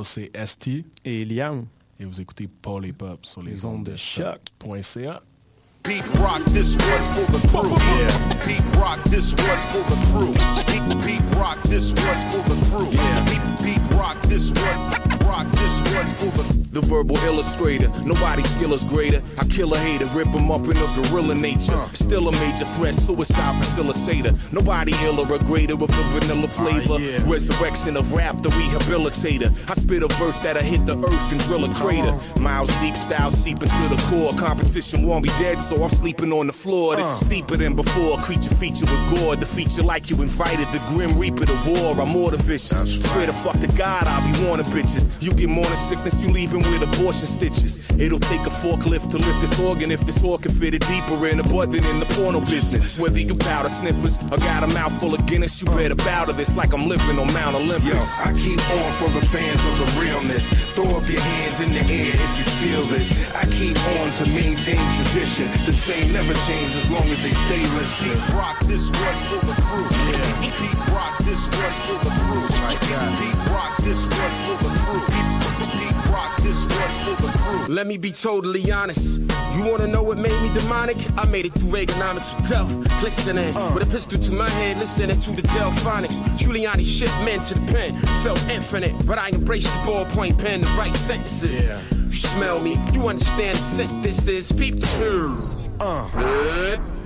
[SPEAKER 14] Yo, c'est ST
[SPEAKER 15] et Liam.
[SPEAKER 14] Et vous écoutez Paul et Pop sur les ondes de choc.ca.
[SPEAKER 16] Pete Rock, this one's for the crew. Yeah. Pete Rock, this one's for the crew. Pete, Pete Rock, this one's for the crew. Yeah. Pete, Pete Rock, this one. Rock, this one's for the
[SPEAKER 10] The verbal illustrator, nobody's skill is greater. I kill a hater, rip him up in a gorilla nature. Still a major threat, suicide facilitator. Nobody iller or greater with the vanilla flavor. Resurrection of rap, the rehabilitator. I spit a verse that'll hit the earth and drill a crater. Miles deep style seeping to the core. Competition won't be dead, so I'm sleeping on the floor. This is deeper than before. Creature feature with gore. The feature like you invited. The grim reaper, to war. I'm more the vicious. Swear to fuck to God, I'll be warning bitches. You get morning sickness, you leaving with abortion stitches. It'll take a forklift to lift this organ if this organ fitted deeper in the butt than in the porno business. Whether you powder sniffers or got a mouthful of Guinness, you better bow to this like I'm living on Mount Olympus.
[SPEAKER 16] Yo, I keep on for the fans of the realness. Throw up your hands in the air if you feel this. I keep on to maintain tradition. The same never change as long as they stay listening. Deep rock, this one for the crew. Yeah. Deep rock, this one for the crew. Oh like that. Deep rock, this one for the crew. Deep rock, this one for the crew.
[SPEAKER 10] Let me be totally honest. You wanna know what made me demonic? I made it through Reaganomics with Delph. Glistening with a pistol to my head, listening to the Delphonics. Giuliani shit men to the pen. Felt infinite, but I embraced the ballpoint pen to write sentences. You smell me, you understand the scent this is. Peep the uh.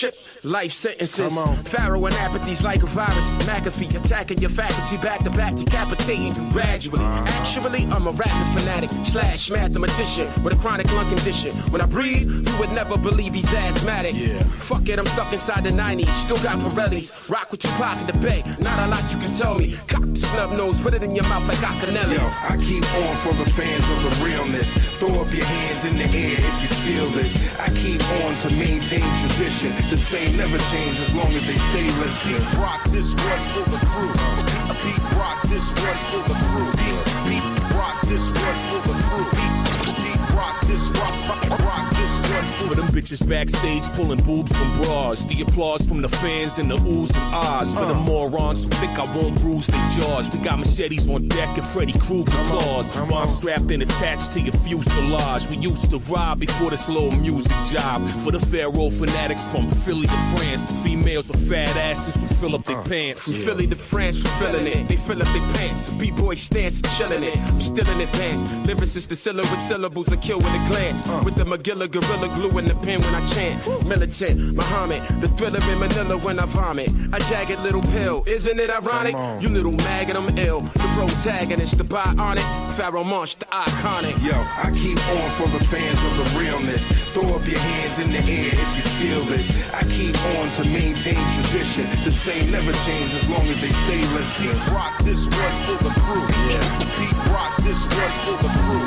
[SPEAKER 10] Shit. Life sentences, Pharaoh and apathy's like a virus. McAfee attacking your faculty back to back, decapitating you gradually. Uh-huh. Actually, I'm a rapping fanatic slash mathematician with a chronic lung condition. When I breathe, you would never believe he's asthmatic. Yeah. Fuck it, I'm stuck inside the 90s. Still got Pirellis. Rock with Tupac in the bay. Not a lot you can tell me. Cock the snub nose, put it in your mouth like Acanelli.
[SPEAKER 16] Yo, I keep on for the fans of the realness. Throw up your hands in the air if you feel this. I keep on to maintain tradition. The same never change as long as they stay listening. Deep rock, this one for the crew. Deep rock, this one for the crew. Deep, deep rock, this one for the crew. Deep, deep rock, this rock, rock, rock, for
[SPEAKER 10] them bitches backstage pulling boobs from bras. The applause from the fans and the oohs and ahs. For the morons who think I won't bruise their jaws. We got machetes on deck and Freddy Krueger claws. Bombs strapped and attached to your fuselage. We used to rob before this little music job. For the Pharaoh fanatics from Philly to France. Females with fat asses who fill up their pants. From Philly to France, we feeling it. They fill up their pants. B-boy stance, chilling it. I'm still in advance. Lyricists, the syllable syllables, I kill with a glance. With the Magilla gorilla glue in the pen when I chant. Militant, Muhammad, the thriller in Manila when I vomit. A jagged little pill, isn't it ironic? You little maggot, I'm ill. The protagonist, the bionic. Pharaoh Monch, the iconic.
[SPEAKER 16] Yo, I keep on for the fans of the realness. Throw up your hands in the air if you feel this. I keep on to maintain tradition. The same never change as long as they stay listening.
[SPEAKER 9] Pete Rock, this one for the crew. Yeah. Pete Rock, this one for the crew.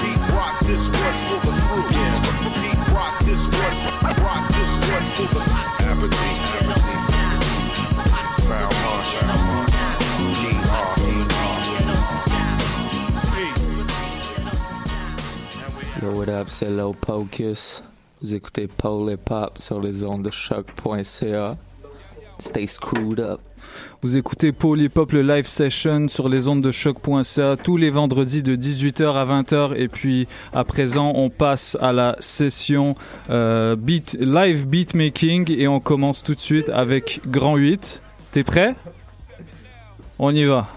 [SPEAKER 9] Pete Rock, this one for the crew. Yeah. This one. Rock, this one for the
[SPEAKER 16] Aberdeen.
[SPEAKER 17] Yo, what up, c'est Low Pocus. Vous écoutez Paul Hip Hop sur les ondes de choc.ca. Stay screwed up.
[SPEAKER 3] Vous écoutez Hop, le live session sur les ondes de choc.ca tous les vendredis de 18h à 20h. Et puis à présent, on passe à la session euh, beat, live beatmaking et on commence tout de suite avec Grand 8. T'es prêt? On y va.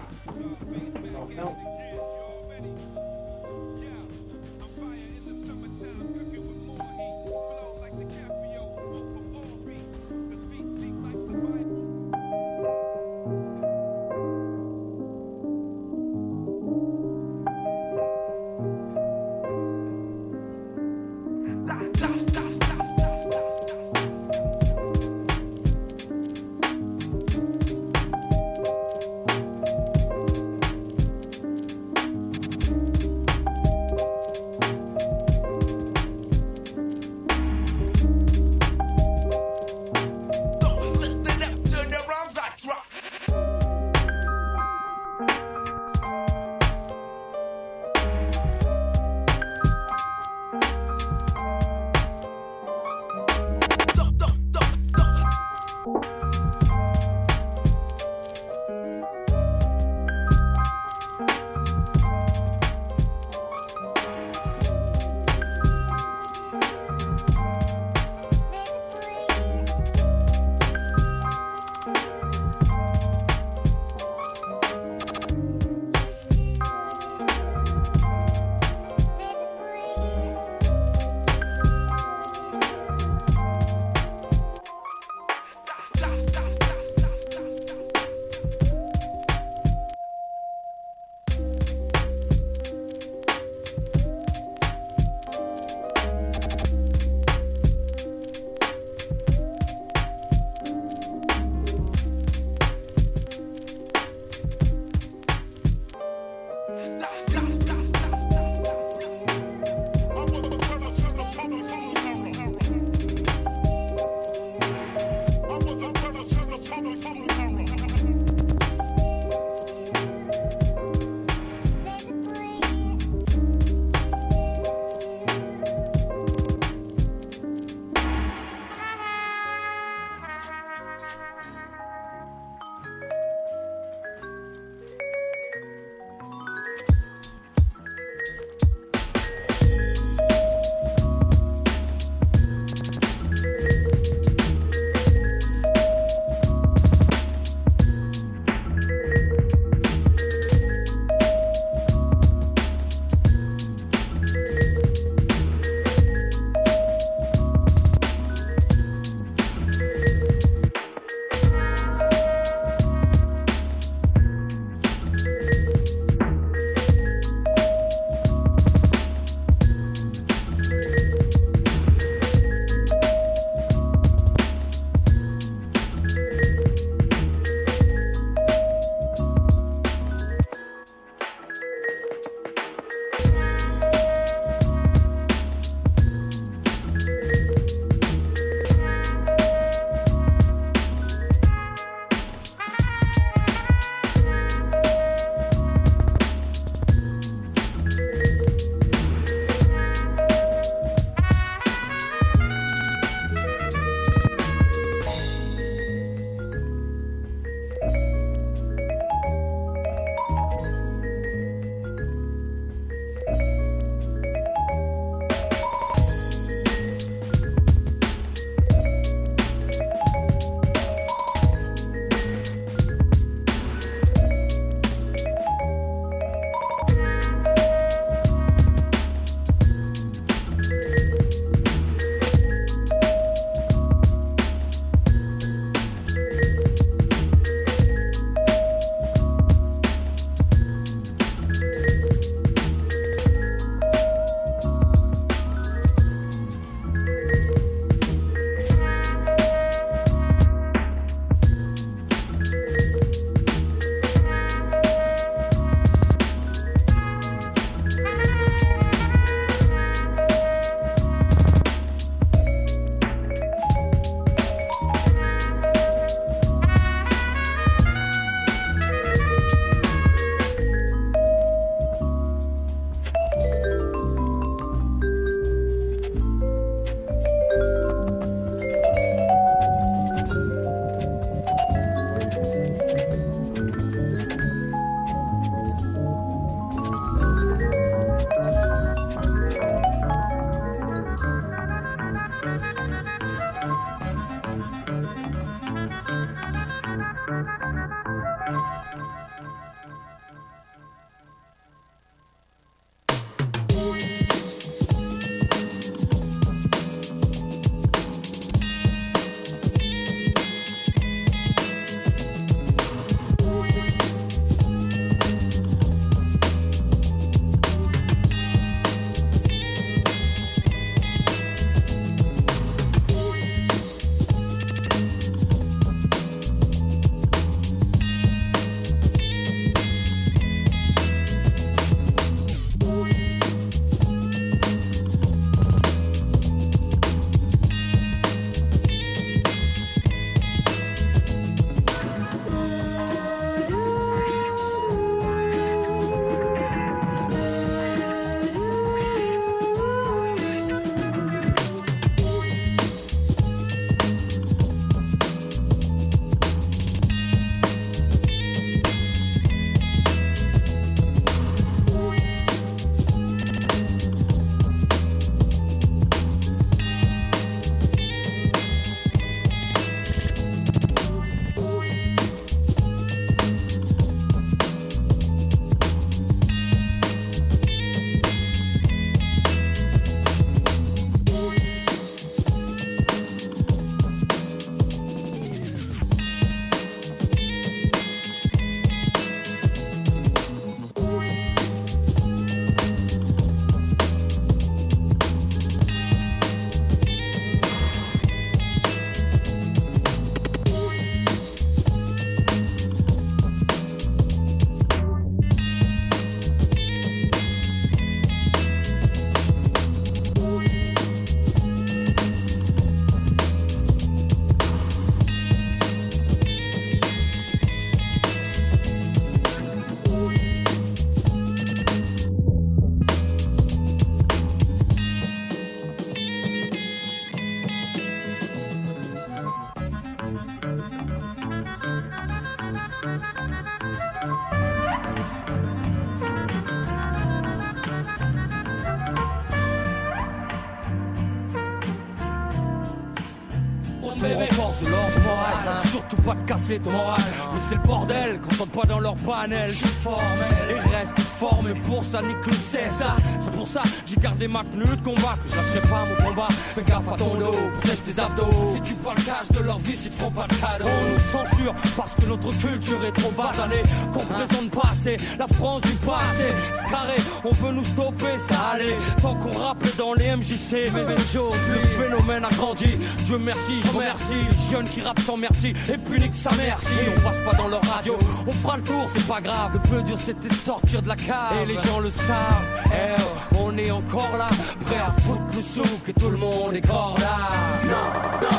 [SPEAKER 18] Mais c'est le bordel quand on pas dans leur panel. Je suis formel et reste formé pour ça, nique le César. C'est pour ça que j'ai gardé ma tenue de combat, que je lâcherai pas mon combat. Fais gaffe à ton dos, protège tes abdos. Si tu parles cash de leur vie, ils te feront pas de cadeau. On nous censure parce que notre culture est trop basanée. Qu'on présente pas assez la France du passé. C'est carré, on veut nous stopper, ça allait. Tant qu'on rappelle dans les MJC, mais aujourd'hui, le phénomène a grandi. Dieu merci, je remercie les jeunes qui rappent sans merci et punique sa merci. On passe pas dans leur radio, on fera le tour, c'est pas grave. Le plus dur c'était de sortir de la cave et les gens le savent. Eh, on est encore là, prêt à foutre le souk et tout le monde est corps là. Non, non,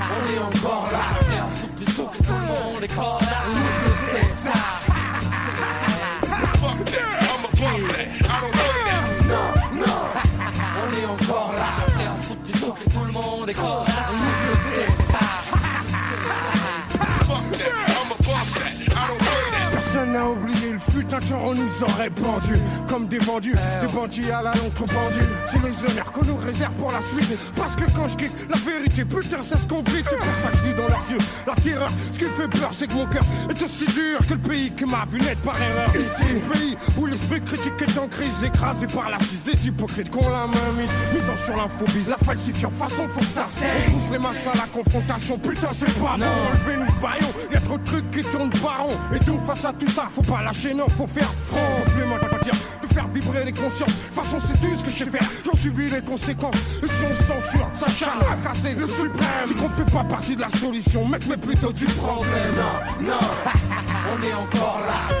[SPEAKER 18] on est encore là, prêt à foutre le souk et tout le monde est corps là. Tout le monde est corps.
[SPEAKER 19] Personne n'a oublié on nous aurait pendu Comme des vendus, des bandits à la longue trop pendus C'est les honneurs qu'on nous réserve pour la suite. Parce que quand je kick la vérité putain ça se complique. C'est pour ça que je dis dans leurs yeux la terreur Ce qui fait peur c'est que mon cœur est aussi dur que le pays qui m'a vu naître par erreur. Ici pays où l'esprit critique est en crise Écrasé par la cise des hypocrites qu'on la main mise Misant sur l'inphobie, la falsifiant façon faut que ça On pousse les masses à la confrontation putain c'est pas le baillon, y'a trop de trucs qui tournent par rond. Et donc face à tout ça faut pas lâcher non faut faire front. Plus moi pas dire de faire vibrer les consciences. De toute façon c'est tout ce que je sais faire. J'en subis les conséquences. Et si on censure ça charge à casser le suprême. C'est qu'on fait pas partie de la solution Mec mais plutôt du problème
[SPEAKER 18] Non, non, on est encore là.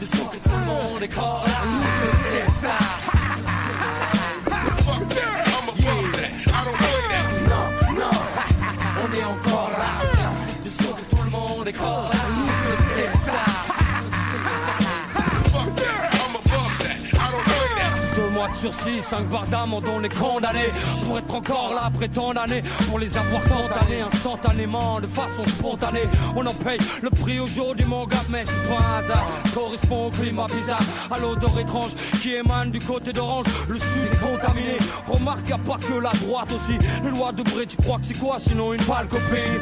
[SPEAKER 18] Que tout le monde est corps là. Nique le mois de sursis, cinq barres d'amende, on est condamné pour être encore là après tant d'années, pour les avoir tentanés instantanément, de façon spontanée. On en paye le prix aujourd'hui, mon gars, mais c'est pas un hasard. Correspond au climat bizarre, à l'odeur étrange qui émane du côté d'Orange. Le sud est contaminé. Remarque, y a pas que la droite aussi. Les lois de Bré, tu crois que c'est quoi? Sinon une pâle copine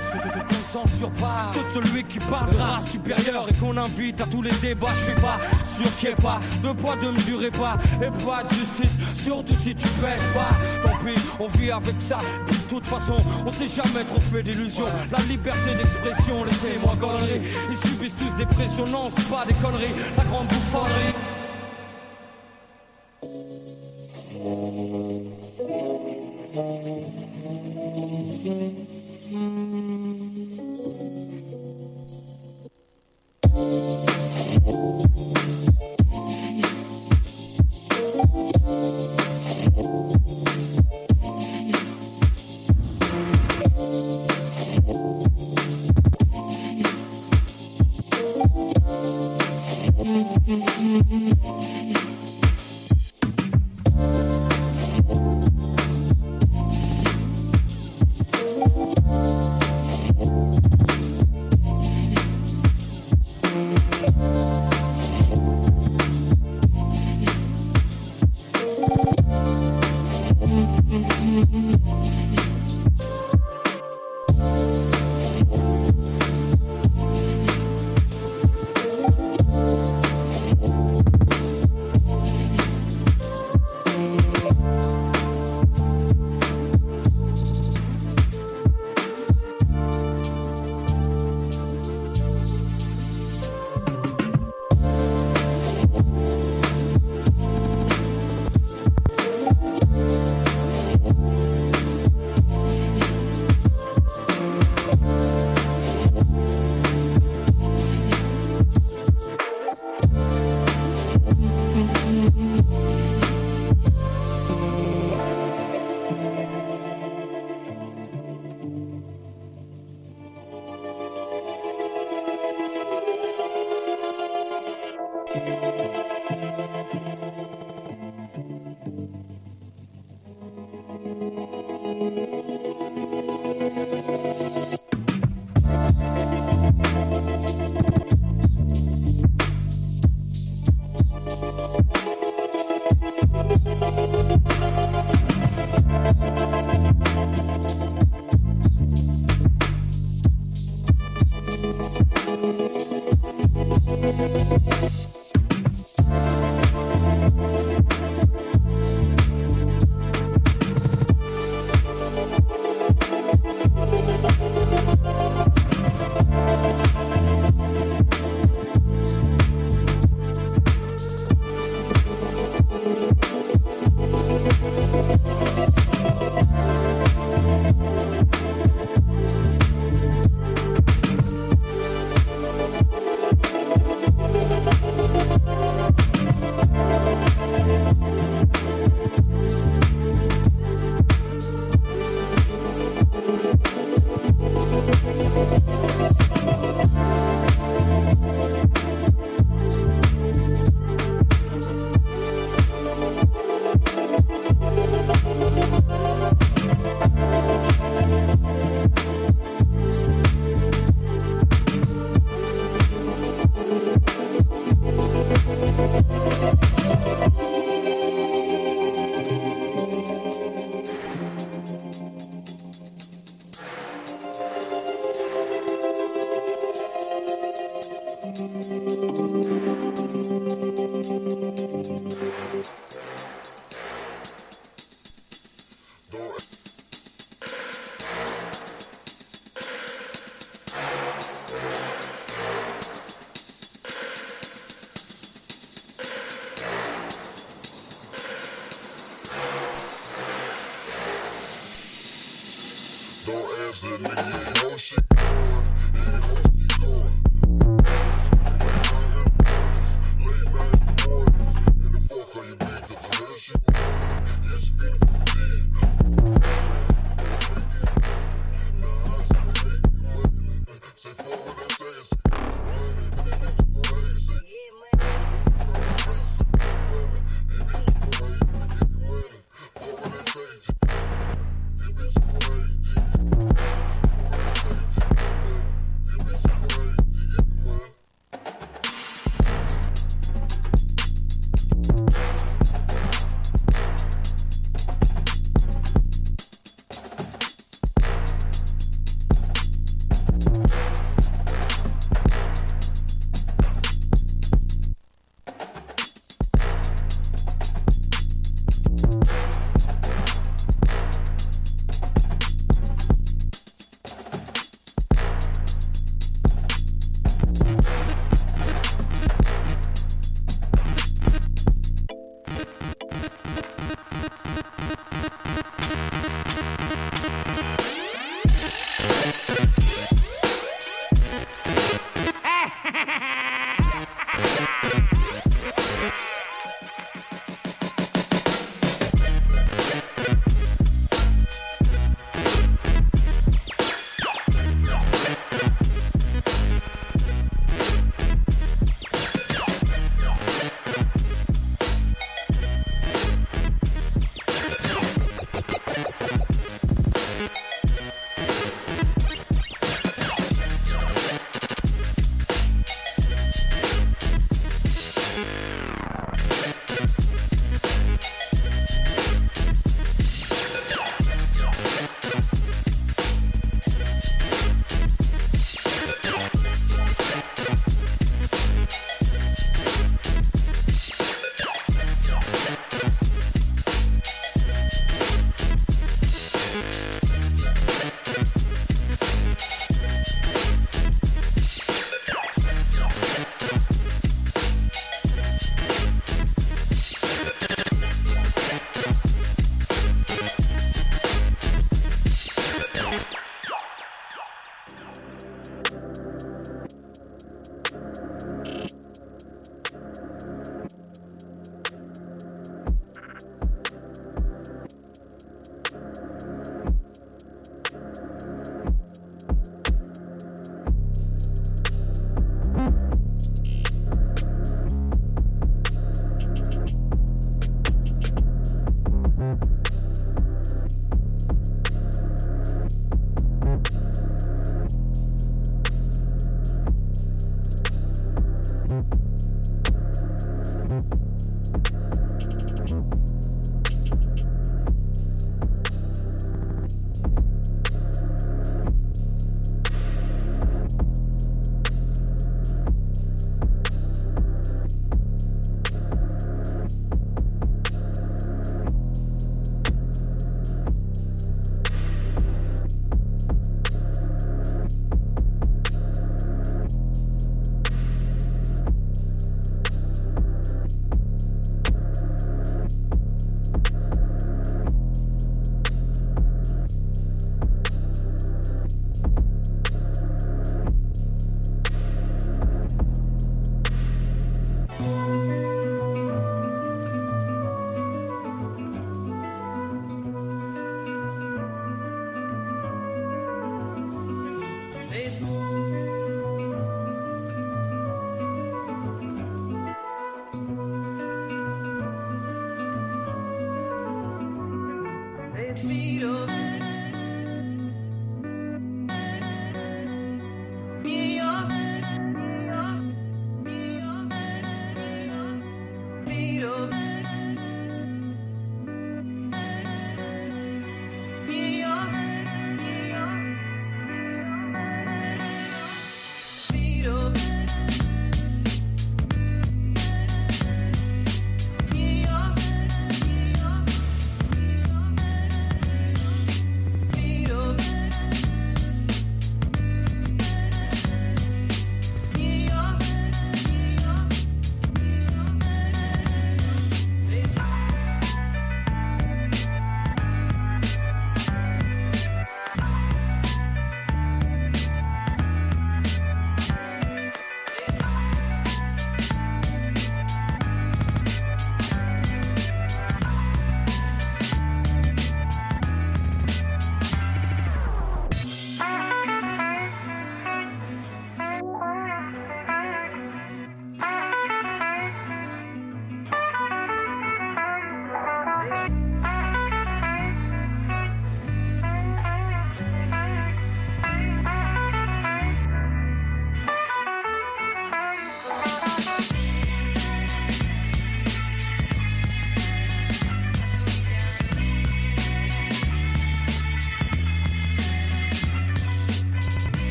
[SPEAKER 18] On censure pas tout celui qui parle de race supérieure et qu'on invite à tous les débats. Je suis pas sûr qu'il y ait pas de poids, de mesurer pas et pas de surtout si tu baisses pas. Tant pis, on vit avec ça. De toute façon, on s'est jamais trop fait d'illusions. La liberté d'expression, laissez-moi connerie. Ils subissent tous des pressions, non, c'est pas des conneries. La grande bouffonnerie.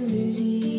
[SPEAKER 20] Musique,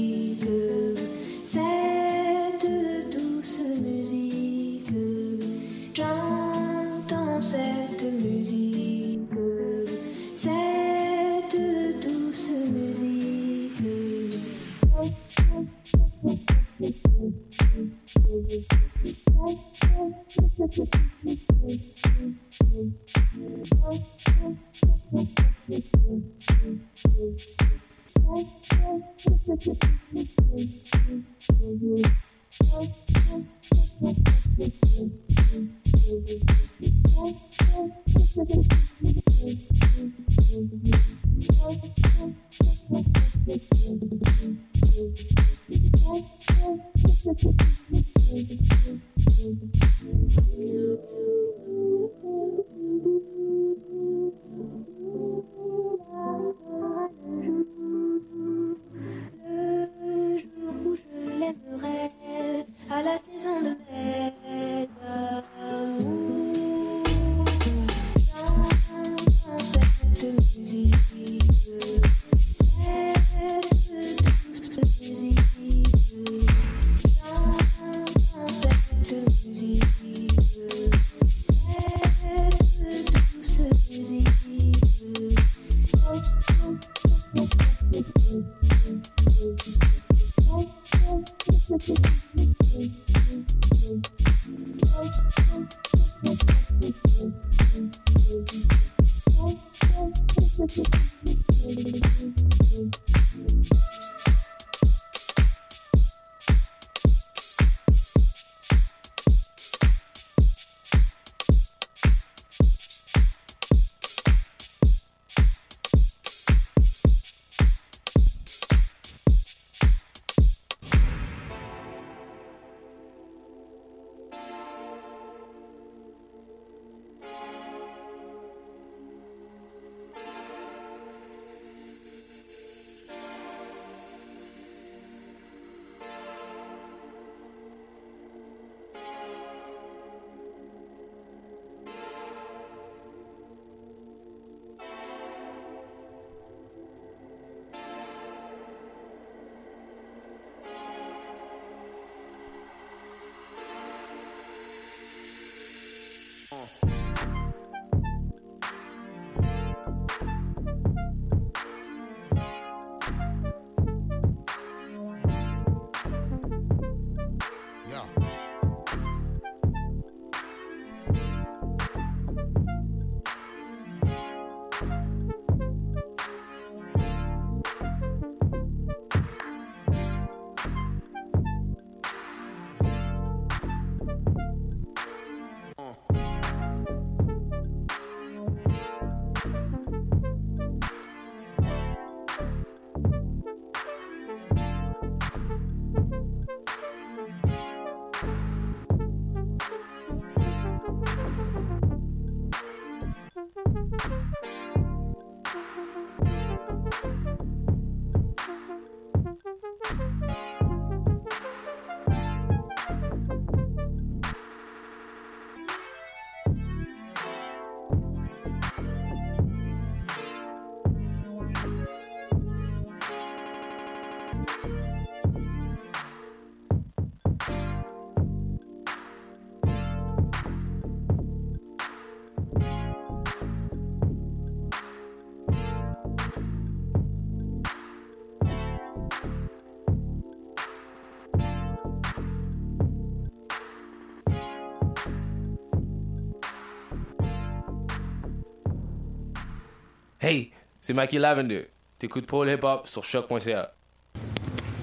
[SPEAKER 21] c'est Mikey Lavender. T'écoutes Paul Hip Hop sur choc.ca.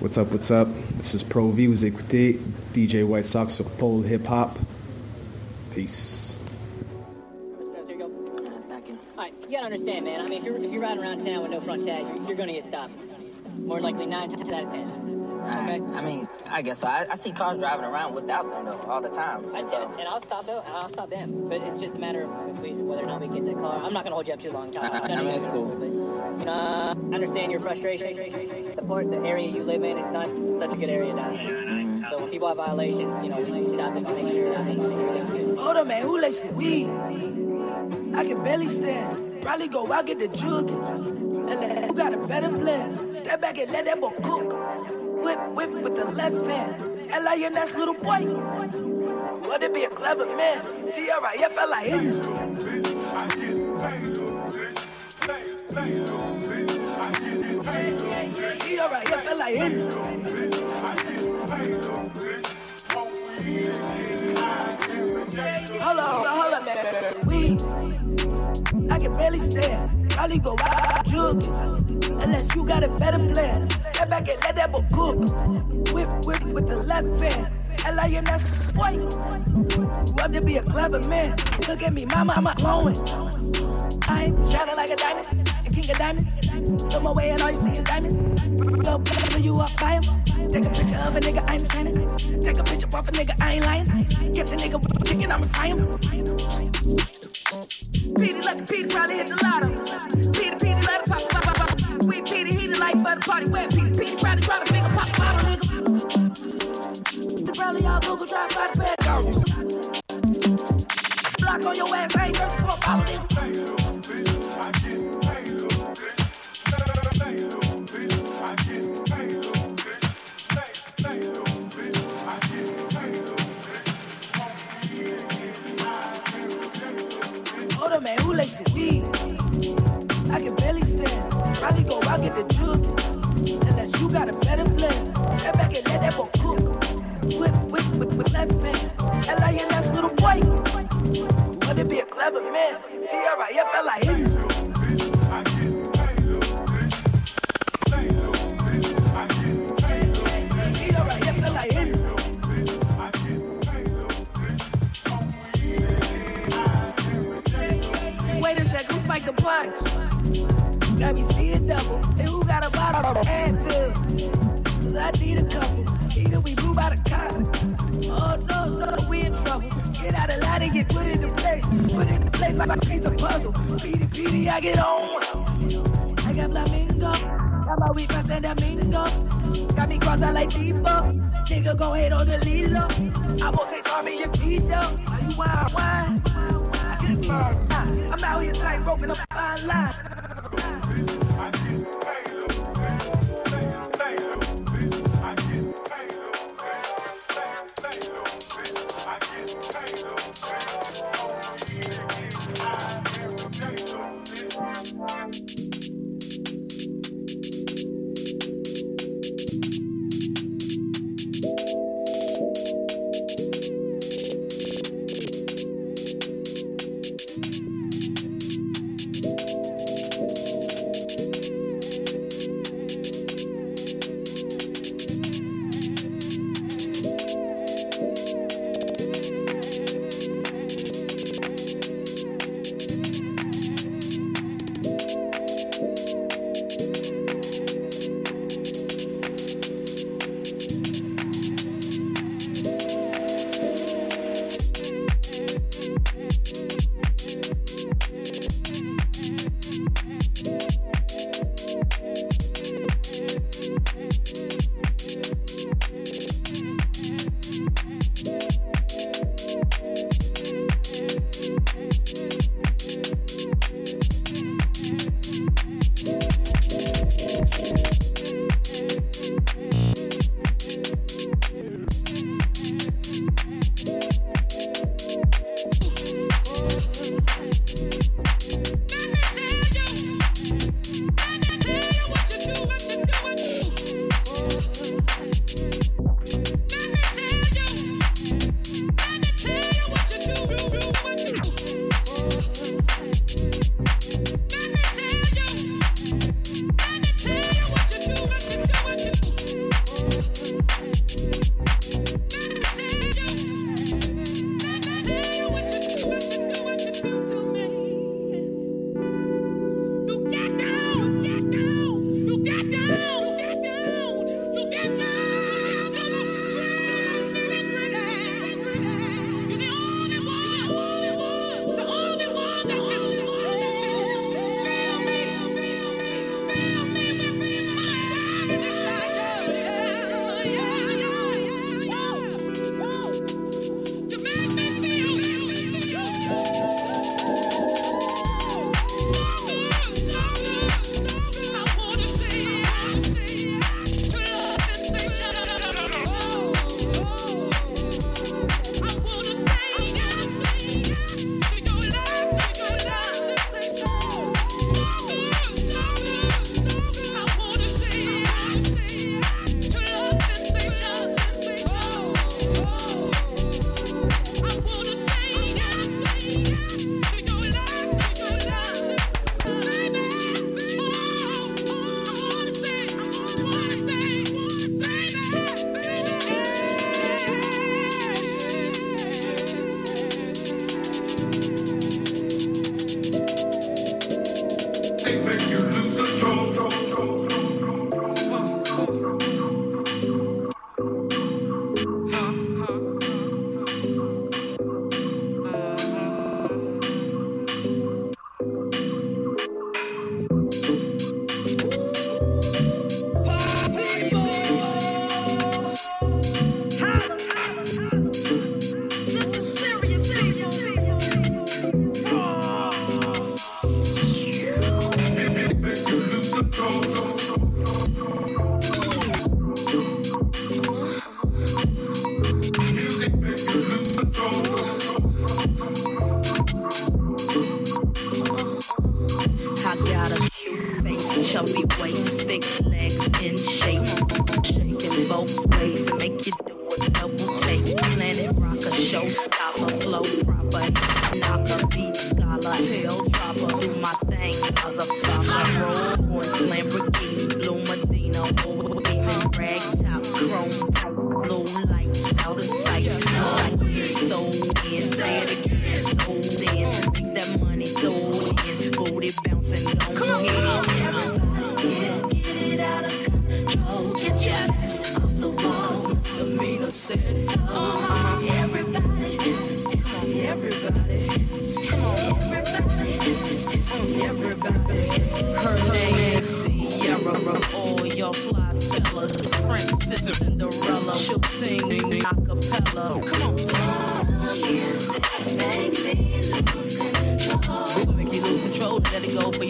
[SPEAKER 22] What's up, what's up? This is Pro V. Vous écoutez DJ White Sox sur Pole Hip Hop. Peace.
[SPEAKER 23] Alright, you gotta understand, man. I mean, if you're, if you're riding around town with no front tag, you're, you're gonna get stopped. More likely nine times out of ten.
[SPEAKER 24] Okay. I mean, I guess so. I, I see cars driving around without them though all the time.
[SPEAKER 23] I
[SPEAKER 24] So
[SPEAKER 23] and I'll stop though, and I'll stop them. But it's just a matter of if we, whether or not we get that car. I'm not gonna hold you up too long. Tom.
[SPEAKER 24] I- I mean, it's cool.
[SPEAKER 23] But, you know, uh, I understand your frustration. The part, the area you live in is not such a good area down here. So when people have violations, you know, we we stop just to make sure that everything's good.
[SPEAKER 25] Hold up, man. Who laced the weed? I can barely stand. Probably go out get the jug. And let, who got a better plan? Step back and let that boy cook. Whip, whip with the left hand. L.I.N.S. little boy. Want to be a clever man. T-R-I-F-L-I-N. T-R-I-F-L-I-N. Hold on, hold on, man. We, I can barely stand. Probably go out jugging. Unless you got a better plan. Step back and let that boy cook. Whip, whip with the left hand. L-I-N-S, boy. Up to be a clever man. Look at me, mama, I'm a glowing. I ain't shining like a diamond, a king of diamonds. Look my way and all you see is diamonds. Go cover you up, buy 'em. Take a picture of a nigga, I'm shining. Take a picture of a nigga, I ain't lying. Get the nigga with chicken, I'ma fry him. Petey, lucky Petey probably hit the lotto. Pop. Sweet Petey, he the life of the party. Where Petey, Petey probably try to finger pop, pop, nigga. The probably all Google try to bad Block on your ass, ain't searching I need a couple. Either we move out of cops. Oh no, no, we in trouble. Get out of line and get put into place. Put into place like a piece of puzzle. Petey, Petey, I get on. I got flamingo. Got my weak and domingo. Got me cross out like Debo. Nigga go hate on the Lilo. I won't say sorry if you though. Are you wild, wine? I. I'm out here tight roping a fine line.
[SPEAKER 16] could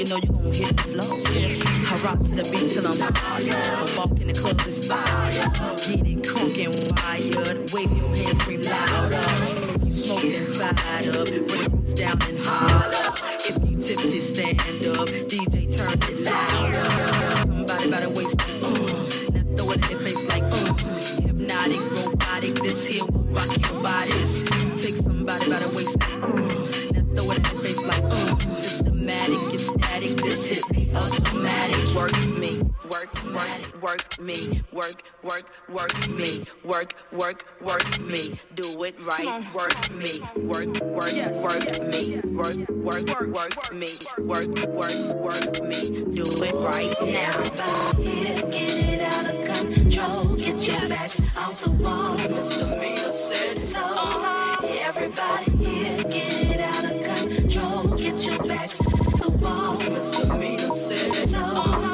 [SPEAKER 16] you
[SPEAKER 26] know you gon' hit the. Yeah. I rock to the beat till I'm tired. I walk in the club inspired. Get it crunk and wired. Wave your hands, scream louder. Smoke and up. Bring the roof down and holler. work me, work, work, work me, work, work, work me. Do it right, work me, work, work, work me, work, work, work me, work, work, work me. Do it right now. Get it out of control. Get your backs off the walls, Mr. Miller said it's over. Everybody here, get it out of control. Get your backs off the walls, Mr. Miller said
[SPEAKER 27] it's over.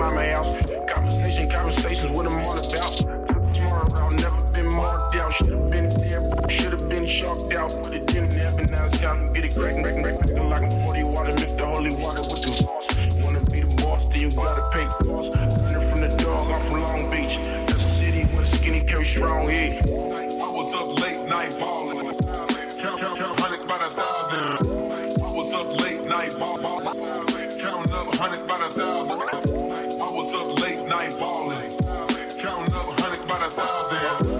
[SPEAKER 27] mama house. Conversation, conversations, what I'm all about. Tomorrow, I'll never been marked out. Should've been there, should've been chalked out. But it didn't happen, now it's time to get it cracking, cracking, cracking. Like 40 water, mix the holy water with the sauce. Wanna be the boss, then you gotta pay costs. Running from the dog, I'm Long Beach. That's a city a skinny, carry strong head.
[SPEAKER 28] I was up late night ballin'. Count, count, count hundreds by the thousand. I was up late night ballin'. Counting up hundreds by the thousand. I ballin'. Counting up hundreds by the thousand.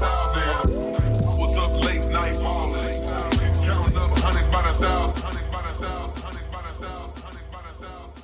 [SPEAKER 28] Was up late night ballin', counting up the thousand. Hundreds by the thousand.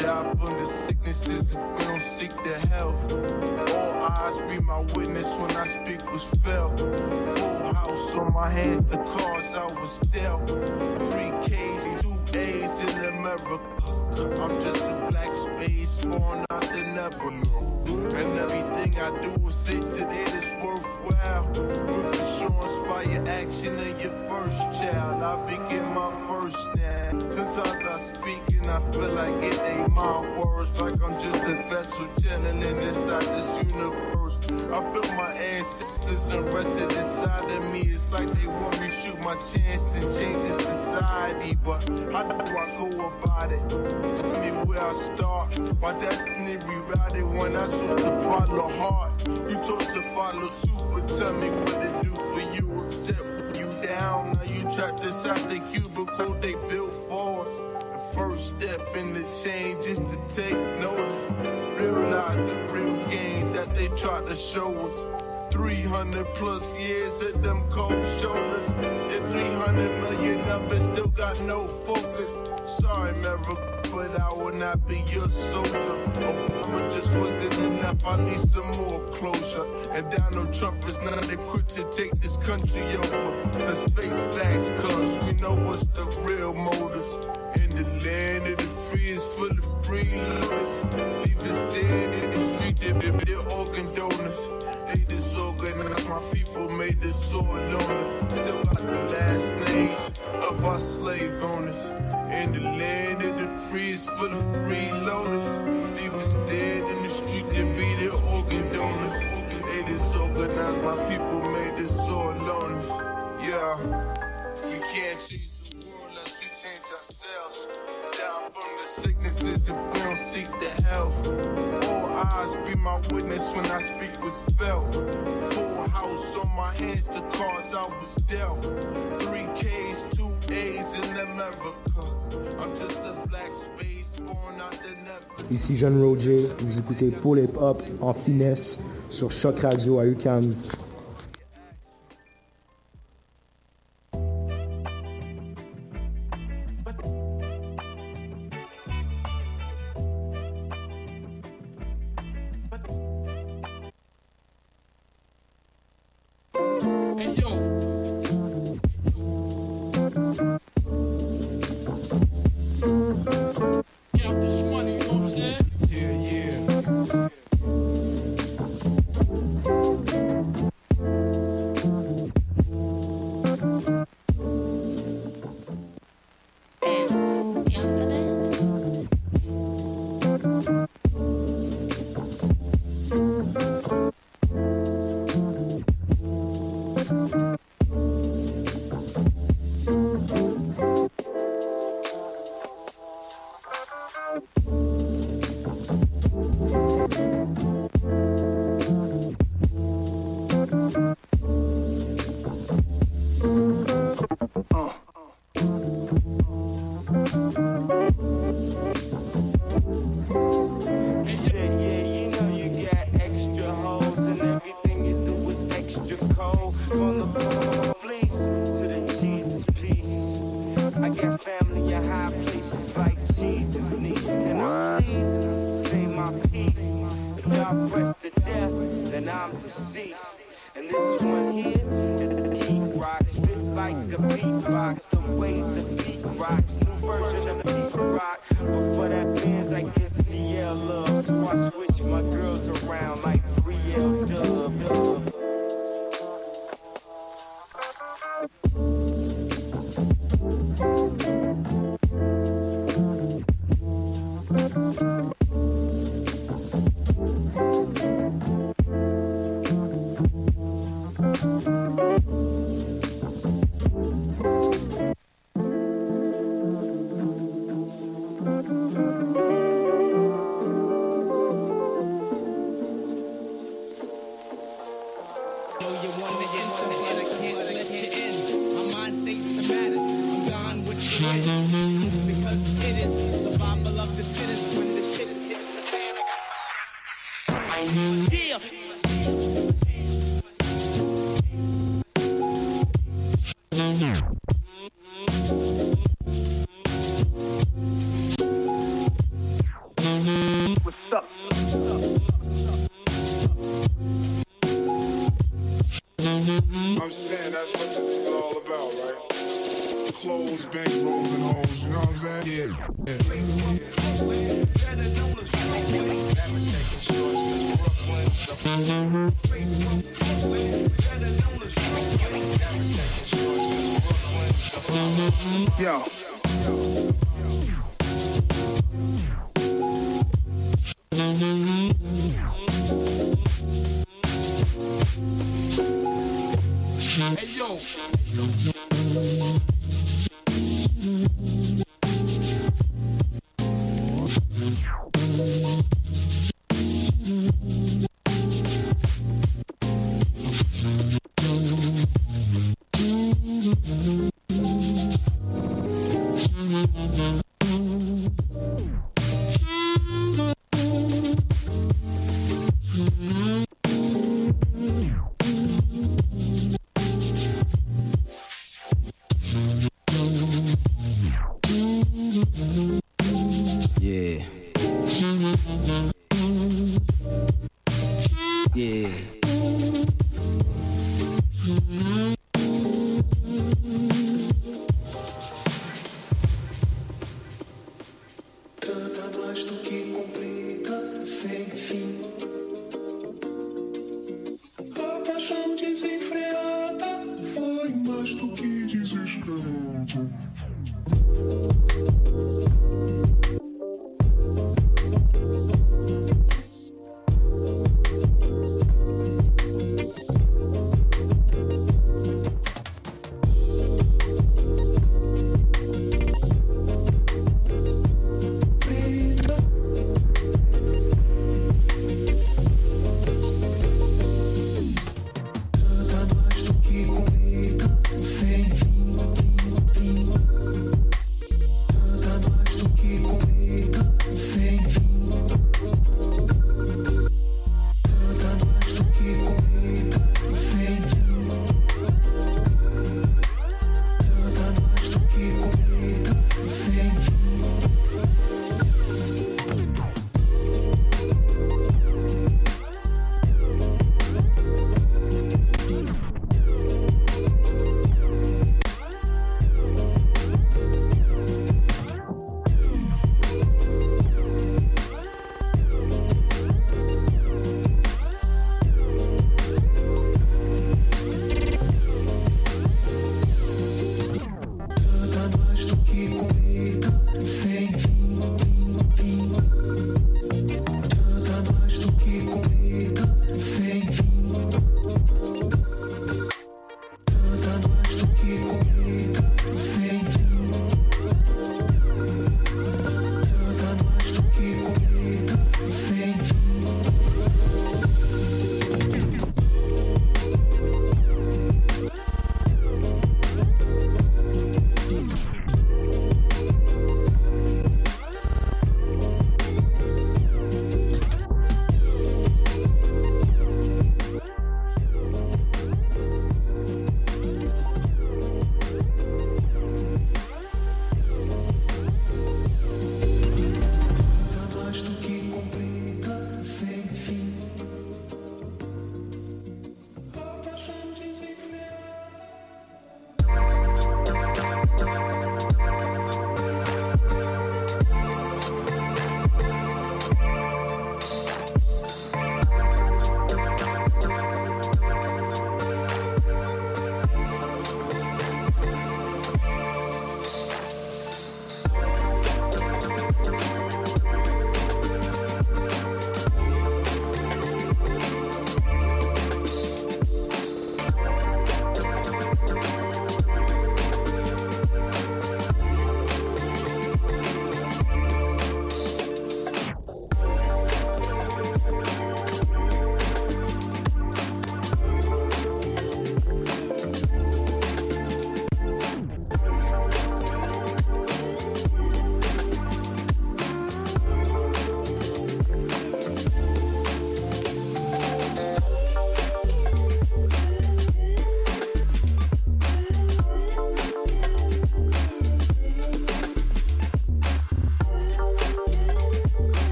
[SPEAKER 29] Die from the sicknesses if we don't seek the health. All eyes be my witness when I speak was felt. Full house on my hands, the cars I was dealt. Three K's, two A's in America. I'm just a black space born out the never. And everything I do is say today that's worthwhile. With assurance by your action of your first child. I begin my first understand. Sometimes I speak and I feel like it ain't my words. Like I'm just a vessel channeling inside this universe. I feel my ancestors invested inside of me. It's like they want me to shoot my chance and change the society. But how do I go about it? Tell me where I start. My destiny rerouted when I chose to follow heart. You told to follow suit, but tell me what it do for you. Except down. Now you trapped inside the cubicle they built for us. The first step in the change is to take notice. Realize the real gains that they tried to show us. 300 plus years at them cold shoulders. And 300 million of it still got no focus. Sorry, America, but I will not be your soldier. Oh, Obama just wasn't enough. I need some more closure. And Donald Trump is not equipped to take this country over. Let's face facts, cause we know what's the real motives. In the land of the free is full of freeloaders. Leave us dead in the street, they're organ donors. My people made this sword loners. Still got the last names of our slave owners. In the land of the free is full of freeloaders. Leave us dead in the street, they be the organ donors. They disorganized, my people made this sword loners. Yeah, we can't change ourselves. Down from the sicknesses if we don't seek the. All eyes be my witness when I speak was felt. Full house on my hands, the cards I was dealt. Three K's, two A's in America. I'm just a black space born out the never.
[SPEAKER 28] Ici Roger, vous écoutez Hip en finesse sur Choc Radio à UCAM.
[SPEAKER 30] Hey yo.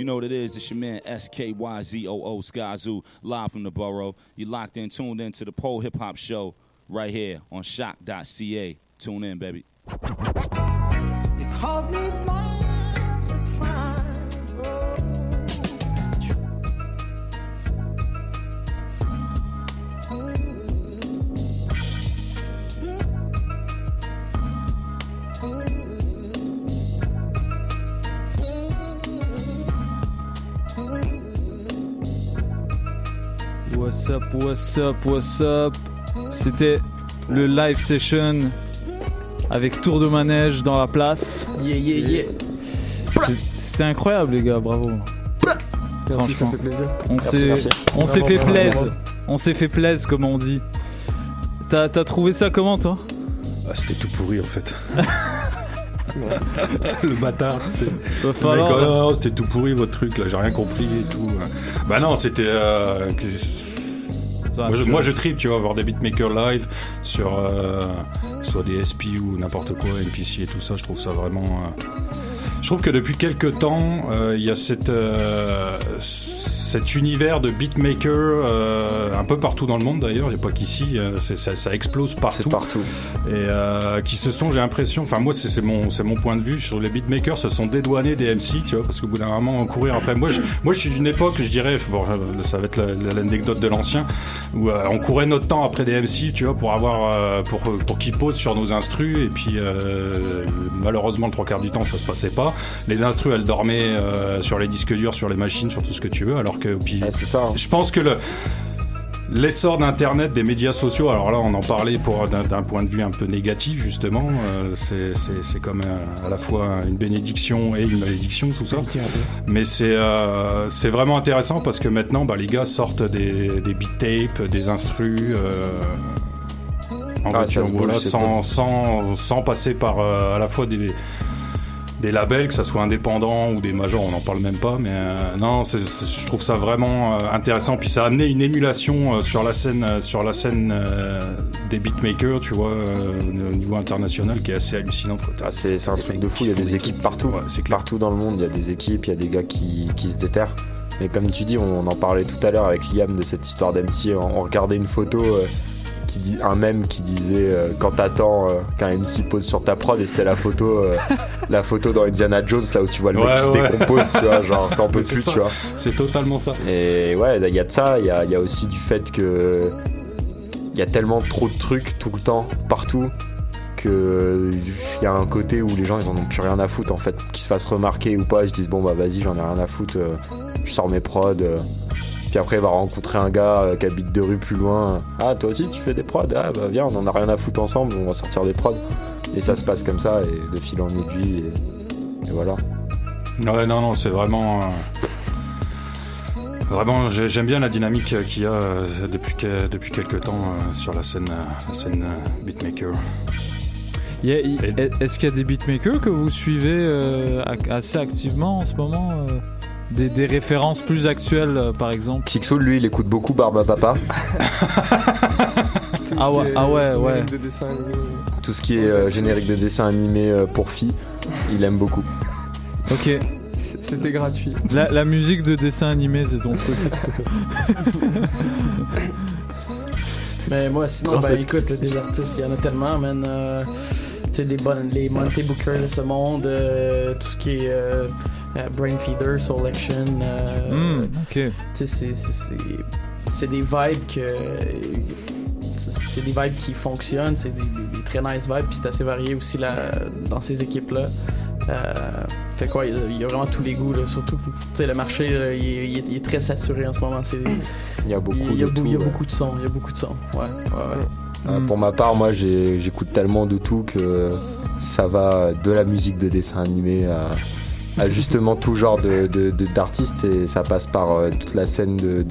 [SPEAKER 30] You know what it is.
[SPEAKER 27] It's
[SPEAKER 14] your man SKYZOO Skyzoo, live from the borough. You locked in, tuned in to the Pole Hip Hop Show right here on shock.ca. Tune in, baby.
[SPEAKER 3] What's up, what's up, C'était le live session avec tour de manège dans la place.
[SPEAKER 31] Yeah, yeah, yeah.
[SPEAKER 3] C'était incroyable les gars, bravo.
[SPEAKER 31] Merci, ça fait plaisir.
[SPEAKER 3] On s'est
[SPEAKER 31] merci.
[SPEAKER 3] on s'est fait plaise.
[SPEAKER 31] vraiment.
[SPEAKER 3] On s'est fait plaise comme on dit. T'as t'as trouvé ça comment toi?
[SPEAKER 5] Ah, c'était tout pourri en fait. le bâtard, tu sais.
[SPEAKER 3] Falloir-
[SPEAKER 5] oh, non, non, c'était tout pourri votre truc là, j'ai rien compris et tout. Bah non, c'était. euh, moi, je, moi je tripe, tu vois, voir des beatmakers live sur euh, soit des SP ou n'importe quoi, NPC et tout ça, je trouve ça vraiment. euh, Je trouve que depuis quelques temps, euh, il y a cette, euh, cet univers de beatmaker euh, un peu partout dans le monde d'ailleurs, il n'y a pas qu'ici, euh, ça, ça explose partout.
[SPEAKER 31] partout.
[SPEAKER 5] Et euh, qui se sont, j'ai l'impression, enfin moi c'est mon, mon point de vue, sur les beatmakers se sont dédouanés des MC, tu vois, parce qu'au bout d'un moment, courir après. Moi je, moi je suis d'une époque, je dirais, bon, ça va être la- la- l'anecdote de l'ancien, où euh, on courait notre temps après des MC, tu vois, pour avoir, euh, pour, pour qu'ils posent sur nos instrus, et puis euh, malheureusement le trois quarts du temps ça se passait pas. Les instrus elles dormaient euh, sur les disques durs, sur les machines, sur tout ce que tu veux, alors que puis, je pense que le L'essor d'Internet, des médias sociaux, alors là on en parlait pour d'un point de vue un peu négatif justement, euh, c'est- comme un- à la fois une bénédiction et une malédiction tout ça. Mais c'est euh, c'est vraiment intéressant parce que maintenant bah, les gars sortent des, des beat tapes, des instrus. euh, en
[SPEAKER 31] Ah,
[SPEAKER 5] voiture,
[SPEAKER 31] ça
[SPEAKER 5] voilà, sans, sans, sans passer par euh, à la fois des, des labels, que ça soit indépendant ou des majors, on n'en parle même pas, mais euh, non, c'est- c'est- je trouve ça vraiment euh, intéressant. Puis ça a amené une émulation euh, sur la scène, sur la scène des beatmakers, tu vois, au niveau international, qui est assez hallucinante. quoi.
[SPEAKER 4] Ah, c'est c'est un truc de fou, il y a des équipes partout. Partout dans le monde, il y a des équipes, il y a des gars qui, qui se déterrent. Et comme tu dis, on en parlait tout à l'heure avec Liam de cette histoire d'MC. On, on regardait une photo, qui dit, un mème qui disait euh, quand t'attends euh, qu'un MC pose sur ta prod, et c'était la photo, euh, la photo dans Indiana Jones, là où tu vois le mec
[SPEAKER 5] Ouais,
[SPEAKER 4] qui se décompose, tu vois, genre t'en peux plus,
[SPEAKER 5] ça.
[SPEAKER 4] tu vois.
[SPEAKER 5] C'est totalement ça.
[SPEAKER 4] Et ouais, il y a de ça, il y a, y a aussi du fait que il y a tellement trop de trucs tout le temps, partout, il y a un côté où les gens ils en ont plus rien à foutre en fait, qu'ils se fassent remarquer ou pas, ils se disent bon bah vas-y j'en ai rien à foutre, je sors mes prods. Puis après il va rencontrer un gars euh, qui habite deux rues plus loin, ah toi aussi tu fais des prods, ah bah viens on en a rien à foutre ensemble, on va sortir des prods. Et ça se passe comme ça et de fil en aiguille et, et voilà.
[SPEAKER 5] Ouais, non, non, c'est vraiment. euh, Vraiment, j'ai- j'aime bien la dynamique qu'il y a euh, depuis, depuis quelques temps euh, sur la scène, la scène beatmaker.
[SPEAKER 3] Est-ce qu'il y a des beatmakers que vous suivez assez activement en ce moment des, des références plus actuelles, euh, par exemple
[SPEAKER 4] Pixel, lui, il écoute beaucoup Barba Papa.
[SPEAKER 3] Ah ouais, ah ouais, ouais.
[SPEAKER 31] De dessin animé.
[SPEAKER 4] Tout ce qui est euh, générique de dessin animé euh, pour filles, il aime beaucoup.
[SPEAKER 3] Ok.
[SPEAKER 31] C'était gratuit.
[SPEAKER 3] La, la musique de dessin animé, c'est ton truc.
[SPEAKER 31] Mais moi, sinon,
[SPEAKER 3] Non, c'est-
[SPEAKER 31] écoute, des artistes, il y en a tellement, man. Les, bonnes, les Monty Booker de ce monde, euh, tout ce qui est euh, euh, Brain Feeder, Soul Action.
[SPEAKER 3] ok.
[SPEAKER 31] Tu sais, c'est- c'est- c'est- c'est des vibes que. c'est- des vibes qui fonctionnent, c'est des, des- des très nice vibes, puis c'est assez varié aussi là, dans ces équipes-là. Euh, fait quoi, il y a- il y, a vraiment tous les goûts, là, surtout tu sais, le marché, là, il, est, il est- il est très saturé en ce moment. c'est-
[SPEAKER 4] Il y a beaucoup
[SPEAKER 31] il y a,
[SPEAKER 4] de
[SPEAKER 31] y a
[SPEAKER 4] tout, ouais.
[SPEAKER 31] beaucoup de sons, il y a beaucoup de sons. Ouais, ouais, ouais.
[SPEAKER 4] Euh, Pour ma part, moi, j'écoute tellement de tout que ça va de la musique de dessin animé à, à justement tout genre de, de- de- d'artistes et ça passe par euh, toute la scène de,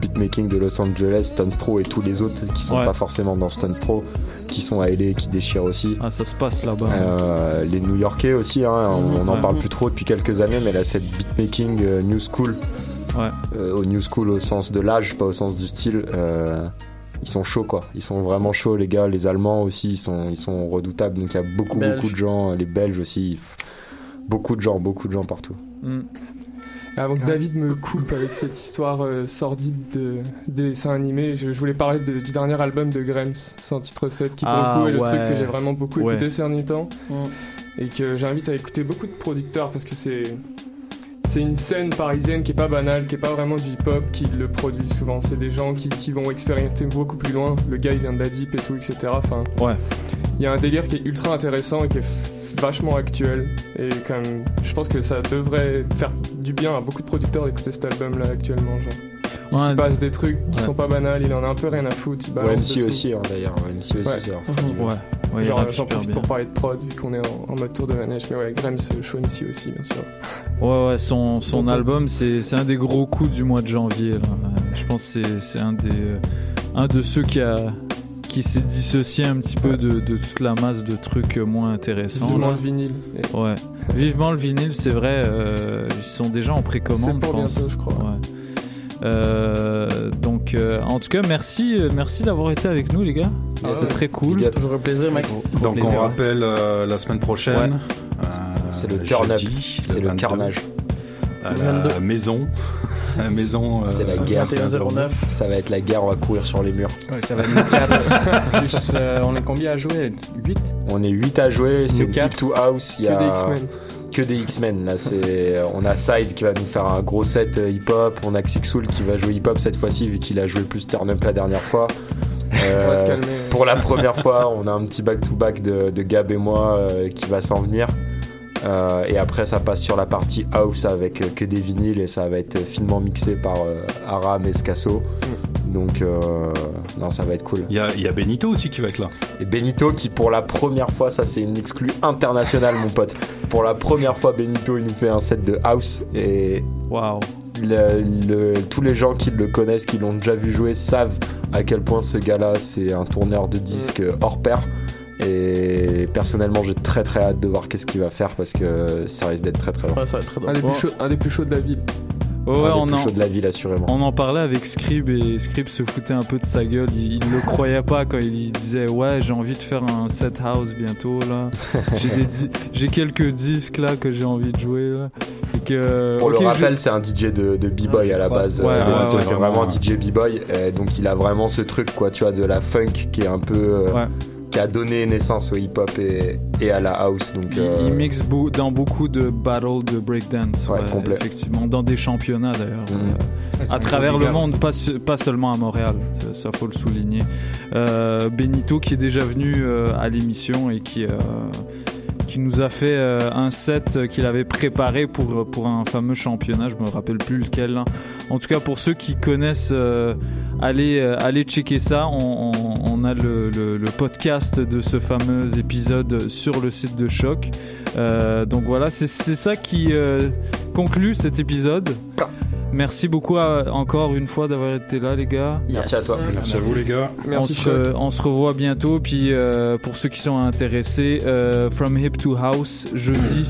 [SPEAKER 4] beatmaking de Los Angeles, Stones Throw et tous les autres qui sont
[SPEAKER 3] Ouais.
[SPEAKER 4] pas forcément dans Stones Throw, qui sont à LA, qui déchirent aussi.
[SPEAKER 3] Ah, ça se passe là-bas.
[SPEAKER 4] Euh, les New Yorkais aussi, hein, on n'en
[SPEAKER 3] ouais.
[SPEAKER 4] parle plus trop depuis quelques années, mais là, cette beatmaking euh, New School,
[SPEAKER 3] Ouais.
[SPEAKER 4] au New School au sens de l'âge, pas au sens du style, ils sont chauds quoi. Ils sont vraiment chauds, les gars. Les Allemands aussi, ils sont, ils sont redoutables. Donc il y a beaucoup,
[SPEAKER 31] Belges.
[SPEAKER 4] beaucoup de gens, les Belges aussi, beaucoup de gens, beaucoup de gens partout.
[SPEAKER 3] Mm.
[SPEAKER 32] Avant que David me coupe avec cette histoire euh, sordide de dessin animé, je, je voulais parler de- du dernier album de Grems, sans titre 7, qui pour
[SPEAKER 3] Ah,
[SPEAKER 32] le coup est le truc que j'ai vraiment beaucoup
[SPEAKER 3] Ouais.
[SPEAKER 32] écouté ces derniers temps,
[SPEAKER 31] Mm.
[SPEAKER 32] et que j'invite à écouter beaucoup de producteurs parce que c'est c'est une scène parisienne qui est pas banale, qui est pas vraiment du hip-hop qui le produit souvent. C'est des gens qui, qui vont expérimenter beaucoup plus loin. Le gars il vient de la Deep et tout, etc. Enfin,
[SPEAKER 3] Ouais.
[SPEAKER 32] il y a un délire qui est ultra intéressant et qui est vachement actuel. Et comme je pense que ça devrait faire du bien à beaucoup de producteurs d'écouter cet album là actuellement. Genre. Il
[SPEAKER 3] Ouais.
[SPEAKER 32] se passe des trucs qui
[SPEAKER 4] Ouais.
[SPEAKER 32] sont pas banals, il en a un peu rien à foutre. il
[SPEAKER 4] Ouais, MC aussi, hein, d'ailleurs. MC aussi,
[SPEAKER 32] Ouais.
[SPEAKER 3] Ouais.
[SPEAKER 32] Genre, j'en profite pour parler de prod vu qu'on est en, en mode tour de la neige. Mais ouais, show ici aussi, bien sûr.
[SPEAKER 3] Ouais, ouais, son, son
[SPEAKER 32] Tonton.
[SPEAKER 3] album, c'est un des gros coups du mois de janvier. Là. Je pense que c'est- un, des, euh, un de ceux qui, a, qui s'est dissocié un petit peu de, de toute la masse de trucs euh, moins intéressants.
[SPEAKER 32] Vivement
[SPEAKER 3] là.
[SPEAKER 32] le vinyle.
[SPEAKER 3] Ouais. Vivement le vinyle, c'est vrai. euh, ils sont déjà en précommande, je pense.
[SPEAKER 32] bientôt, je crois.
[SPEAKER 3] Ouais. Euh, donc, euh, en tout cas, merci, euh, merci d'avoir été avec nous, les gars.
[SPEAKER 32] Ah
[SPEAKER 3] C'était
[SPEAKER 32] ouais.
[SPEAKER 3] très cool.
[SPEAKER 31] Toujours un plaisir, mec.
[SPEAKER 5] Donc
[SPEAKER 4] plaisir.
[SPEAKER 5] on rappelle euh, la semaine prochaine.
[SPEAKER 4] Ouais.
[SPEAKER 5] euh,
[SPEAKER 4] C'est le turn up, c'est le
[SPEAKER 5] 22,
[SPEAKER 4] carnage.
[SPEAKER 5] À
[SPEAKER 31] Le
[SPEAKER 5] la
[SPEAKER 31] 22.
[SPEAKER 5] maison. La maison.
[SPEAKER 4] C'est
[SPEAKER 5] euh,
[SPEAKER 4] la guerre.
[SPEAKER 31] 21,09.
[SPEAKER 4] Ça va être la guerre, on va courir sur les murs.
[SPEAKER 6] Ouais, ça va quatre. Plus, euh, on est combien à jouer? 8
[SPEAKER 4] On est 8 à jouer, c'est
[SPEAKER 6] Nous quatre?
[SPEAKER 4] Deep to House. Il y
[SPEAKER 32] Que
[SPEAKER 4] a
[SPEAKER 32] des X-Men.
[SPEAKER 4] Que des X-Men. Là, c'est on a Side qui va nous faire un gros set euh, hip-hop. On a Xixoul qui va jouer hip-hop cette fois-ci vu qu'il a joué plus turn-up la dernière fois. Euh,
[SPEAKER 32] On va se calmer.
[SPEAKER 4] pour la première fois, on a un petit back-to-back de, de Gab et moi euh, qui va s'en venir. Euh, et après, ça passe sur la partie house avec que des vinyles et ça va être finement mixé par Aram et Scasso. Donc, euh, non, ça va être cool.
[SPEAKER 5] Il y a, il y a Benito aussi qui va être là.
[SPEAKER 4] Et Benito qui pour la première fois, ça c'est une exclue internationale mon pote. Pour la première fois Benito il nous fait un set de house et
[SPEAKER 3] Waouh.
[SPEAKER 4] le- le- tous les gens qui le connaissent, qui l'ont déjà vu jouer savent à quel point ce gars-là c'est un tourneur de disques hors pair. Et personnellement j'ai très très hâte de voir qu'est-ce qu'il va faire parce que ça risque d'être très très long.
[SPEAKER 31] Ouais, ça va être très
[SPEAKER 32] Un des,
[SPEAKER 31] drôle.
[SPEAKER 32] plus chauds, un des plus chauds de la ville.
[SPEAKER 3] Ouais,
[SPEAKER 4] des
[SPEAKER 3] on en,
[SPEAKER 4] chauds de la ville assurément.
[SPEAKER 3] On en parlait avec Scrib et Scrib se foutait un peu de sa gueule. Il, il le croyait pas quand il disait ouais j'ai envie de faire un set house bientôt là. J'ai quelques disques là que j'ai envie de jouer là. Et que,
[SPEAKER 4] Pour
[SPEAKER 3] ok,
[SPEAKER 4] le
[SPEAKER 3] je-
[SPEAKER 4] rappel, c'est un DJ de, de b-boy à la base.
[SPEAKER 3] Ouais,
[SPEAKER 4] Euh,
[SPEAKER 3] ouais,
[SPEAKER 4] Benito,
[SPEAKER 3] ouais.
[SPEAKER 4] c'est vraiment un DJ b-boy. Donc il a vraiment ce truc, quoi, tu vois, de la funk qui est un peu. euh,
[SPEAKER 3] Ouais.
[SPEAKER 4] Qui a donné naissance au hip-hop et, et à la house. Donc,
[SPEAKER 3] il,
[SPEAKER 4] euh,
[SPEAKER 3] il mixe beau- dans beaucoup de battles de breakdance.
[SPEAKER 4] Ouais, complet.
[SPEAKER 3] Effectivement, dans des championnats d'ailleurs.
[SPEAKER 4] Mhm.
[SPEAKER 3] euh,
[SPEAKER 6] c'est
[SPEAKER 3] à travers le monde, pas, se- pas seulement à Montréal, ça, ça faut le souligner. Euh, Benito qui est déjà venu euh, à l'émission et qui, euh, qui nous a fait euh, un set qu'il avait préparé pour, pour un fameux championnat, je me rappelle plus lequel. là. En tout cas, pour ceux qui connaissent, euh, allez, euh, allez checker ça. On a le, le- le podcast de ce fameux épisode sur le site de Choc. Euh, donc voilà, c'est c'est ça qui euh, conclut cet épisode. Merci beaucoup à- encore une fois d'avoir été là, les gars.
[SPEAKER 4] Merci à toi.
[SPEAKER 5] Merci à vous les gars.
[SPEAKER 32] Merci,
[SPEAKER 3] on, se,
[SPEAKER 32] Choc.
[SPEAKER 3] on se revoit bientôt. Puis euh, pour ceux qui sont intéressés, euh, From Hip to House, jeudi.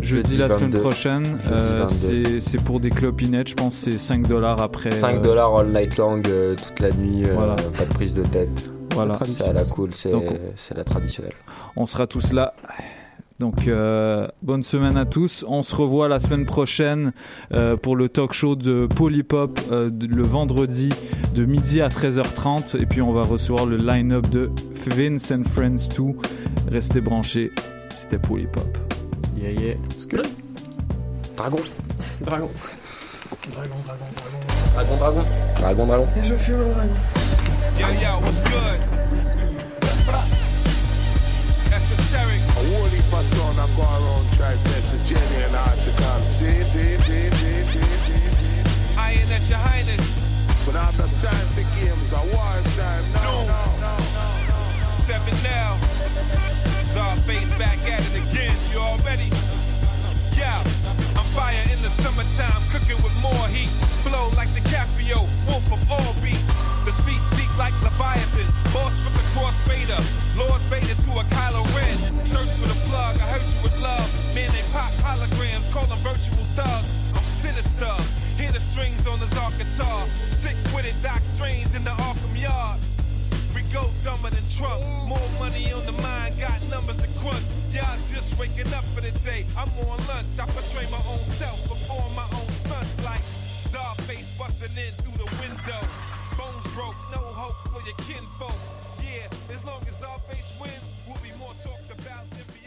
[SPEAKER 3] Jeudi
[SPEAKER 4] Jeudi
[SPEAKER 3] la semaine
[SPEAKER 4] 22.
[SPEAKER 3] prochaine. Euh,
[SPEAKER 4] 22.
[SPEAKER 3] c'est c'est pour des clopinettes, je pense c'est 5 dollars après.
[SPEAKER 4] 5
[SPEAKER 3] euh,
[SPEAKER 4] dollars all night long, euh, toute la nuit, euh,
[SPEAKER 3] Voilà.
[SPEAKER 4] pas de prise de tête.
[SPEAKER 3] Voilà.
[SPEAKER 4] C'est à la cool, c'est la traditionnelle.
[SPEAKER 3] On sera tous là. Donc, euh, bonne semaine à tous. On se revoit la semaine prochaine euh, pour le talk show de Polypop euh, le vendredi de midi à 13h30. Et puis, on va recevoir le line-up de Vince and Friends 2. Restez branchés. C'était Polypop.
[SPEAKER 6] Yeah, yeah. Skull.
[SPEAKER 4] Dragon.
[SPEAKER 32] Dragon.
[SPEAKER 4] Dragon, dragon, dragon. Dragon, dragon. Dragon, dragon.
[SPEAKER 11] Et je fume le dragon.
[SPEAKER 27] Yo, yo, what's good? Esoteric.
[SPEAKER 29] Awarding persona, go around, try best, a genuine article. See, see, see, see, see, see.
[SPEAKER 27] I ain't at your highness.
[SPEAKER 29] But I'm not time for games, I war time. No,
[SPEAKER 27] no, no, no, no. Seven face back
[SPEAKER 29] at it again. You already? Yeah. I'm fire in the summertime, cooking with more heat. Flow like the DiCaprio, wolf of all beats. The speed's deep like Leviathan, boss with the crossfader. Lord faded to a Kylo Ren. Thirst for the plug, I hurt you with love. Man, they pop holograms, call them virtual thugs. I'm sinister. Hear the strings on his guitar. Sick with it, Doc Strange in the Arkham Yard go dumber than Trump. More money on the mind, got numbers to crunch. Y'all just waking up for the day. I'm on lunch. I portray my own self, perform my own stunts like Starface busting in through the window. Bones broke, no hope for your kinfolks. Yeah, as long as our face wins, we'll be more talked about than